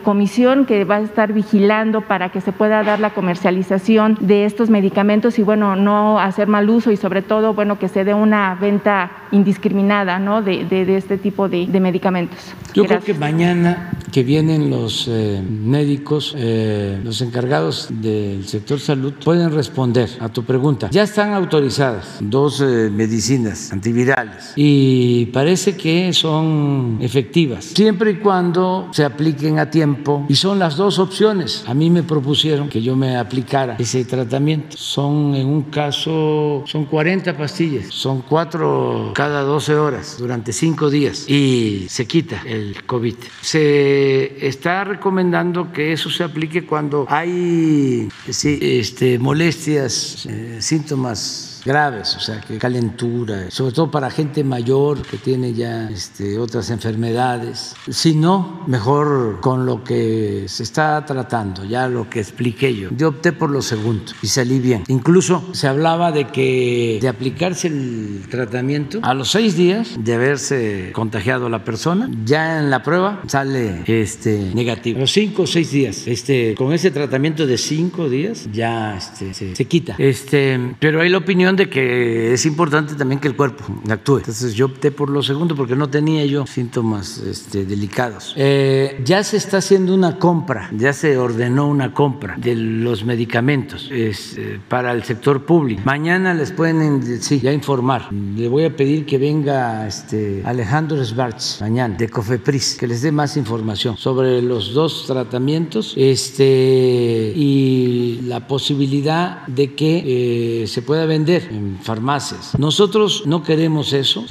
comisión que va a estar vigilando para que se pueda dar la comercialización de estos medicamentos y bueno, no hacer mal uso y sobre todo, bueno, que se dé una venta indiscriminada ¿no? de, este tipo de, medicamentos. Yo creo que mañana que vienen los eh, médicos, eh, los encargados del sector salud, pueden responder a tu pregunta. Ya están autorizadas dos eh, medicinas antivirales y parece que son efectivas, siempre y cuando se apliquen a tiempo. Y son las dos opciones. A mí me propusieron que yo me aplicara ese tratamiento. Son en un caso, son 40 pastillas, son cuatro cada 12 horas durante cinco días y se quita el COVID. Se está recomendando que eso se aplique cuando hay este, molestias, eh, síntomas graves, o sea, que calentura, sobre todo para gente mayor que tiene ya este, otras enfermedades. Si no, mejor con lo que se está tratando, ya lo que expliqué yo. Yo opté por lo segundo y salí bien. Incluso se hablaba de que de aplicarse el tratamiento a los seis días de haberse contagiado la persona, ya en la prueba sale este, negativo. A los cinco o seis días, este, con ese tratamiento de cinco días ya este, se, se quita. Este, pero hay la opinión de que es importante también que el cuerpo actúe. Entonces yo opté por lo segundo porque no tenía yo síntomas este, delicados. Eh, ya se está haciendo una compra, ya se ordenó una compra de los medicamentos es, eh, para el sector público. Mañana les pueden sí, ya informar. Le voy a pedir que venga este, Alejandro Sbarch mañana de Cofepris, que les dé más información sobre los dos tratamientos este, y la posibilidad de que eh, se pueda vender en farmacias. Nosotros no queremos eso,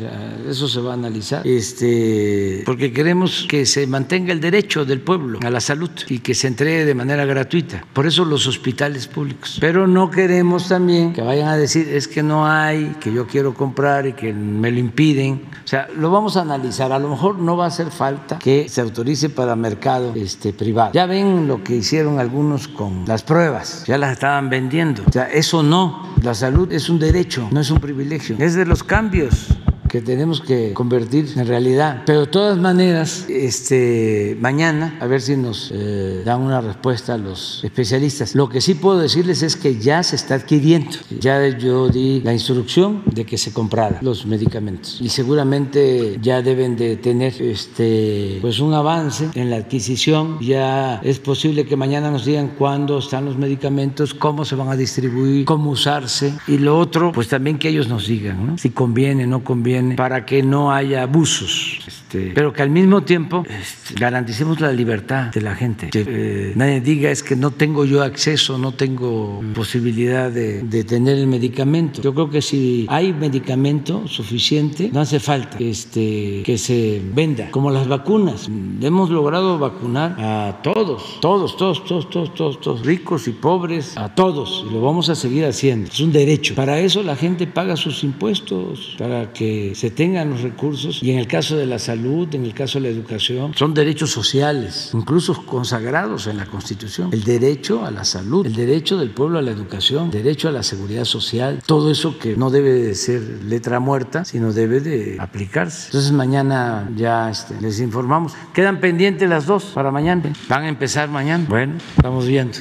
eso se va a analizar, este, porque queremos que se mantenga el derecho del pueblo a la salud y que se entregue de manera gratuita. Por eso los hospitales públicos. Pero no queremos también que vayan a decir es que no hay, que yo quiero comprar y que me lo impiden. O sea, lo vamos a analizar. A lo mejor no va a hacer falta que se autorice para mercado este, privado. Ya ven lo que hicieron algunos con las pruebas, ya las estaban vendiendo. O sea, eso no. La salud es un derecho, no es un privilegio. Es de los cambios que tenemos que convertir en realidad. Pero de todas maneras, este, mañana, a ver si nos eh, dan una respuesta a los especialistas. Lo que sí puedo decirles es que ya se está adquiriendo. Ya yo di la instrucción de que se comprara los medicamentos. Y seguramente ya deben de tener este, pues un avance en la adquisición. Ya es posible que mañana nos digan cuándo están los medicamentos, cómo se van a distribuir, cómo usarse. Y lo otro, pues también que ellos nos digan si conviene, no conviene para que no haya abusos, este, pero que al mismo tiempo este, garanticemos la libertad de la gente. Que eh, nadie diga es que no tengo yo acceso, no tengo posibilidad de, tener el medicamento. Yo creo que si hay medicamento suficiente, no hace falta este, que se venda, como las vacunas. Hemos logrado vacunar a todos, todos, todos, todos, todos, todos, todos, ricos y pobres, a todos, y lo vamos a seguir haciendo. Es un derecho. Para eso la gente paga sus impuestos, para que se tengan los recursos y en el caso de la salud, en el caso de la educación, son derechos sociales, incluso consagrados en la Constitución. El derecho a la salud, el derecho del pueblo a la educación, derecho a la seguridad social, todo eso que no debe de ser letra muerta, sino debe de aplicarse. Entonces mañana ya este, les informamos. Quedan pendientes las dos para mañana. Van a empezar mañana. Bueno, estamos viendo.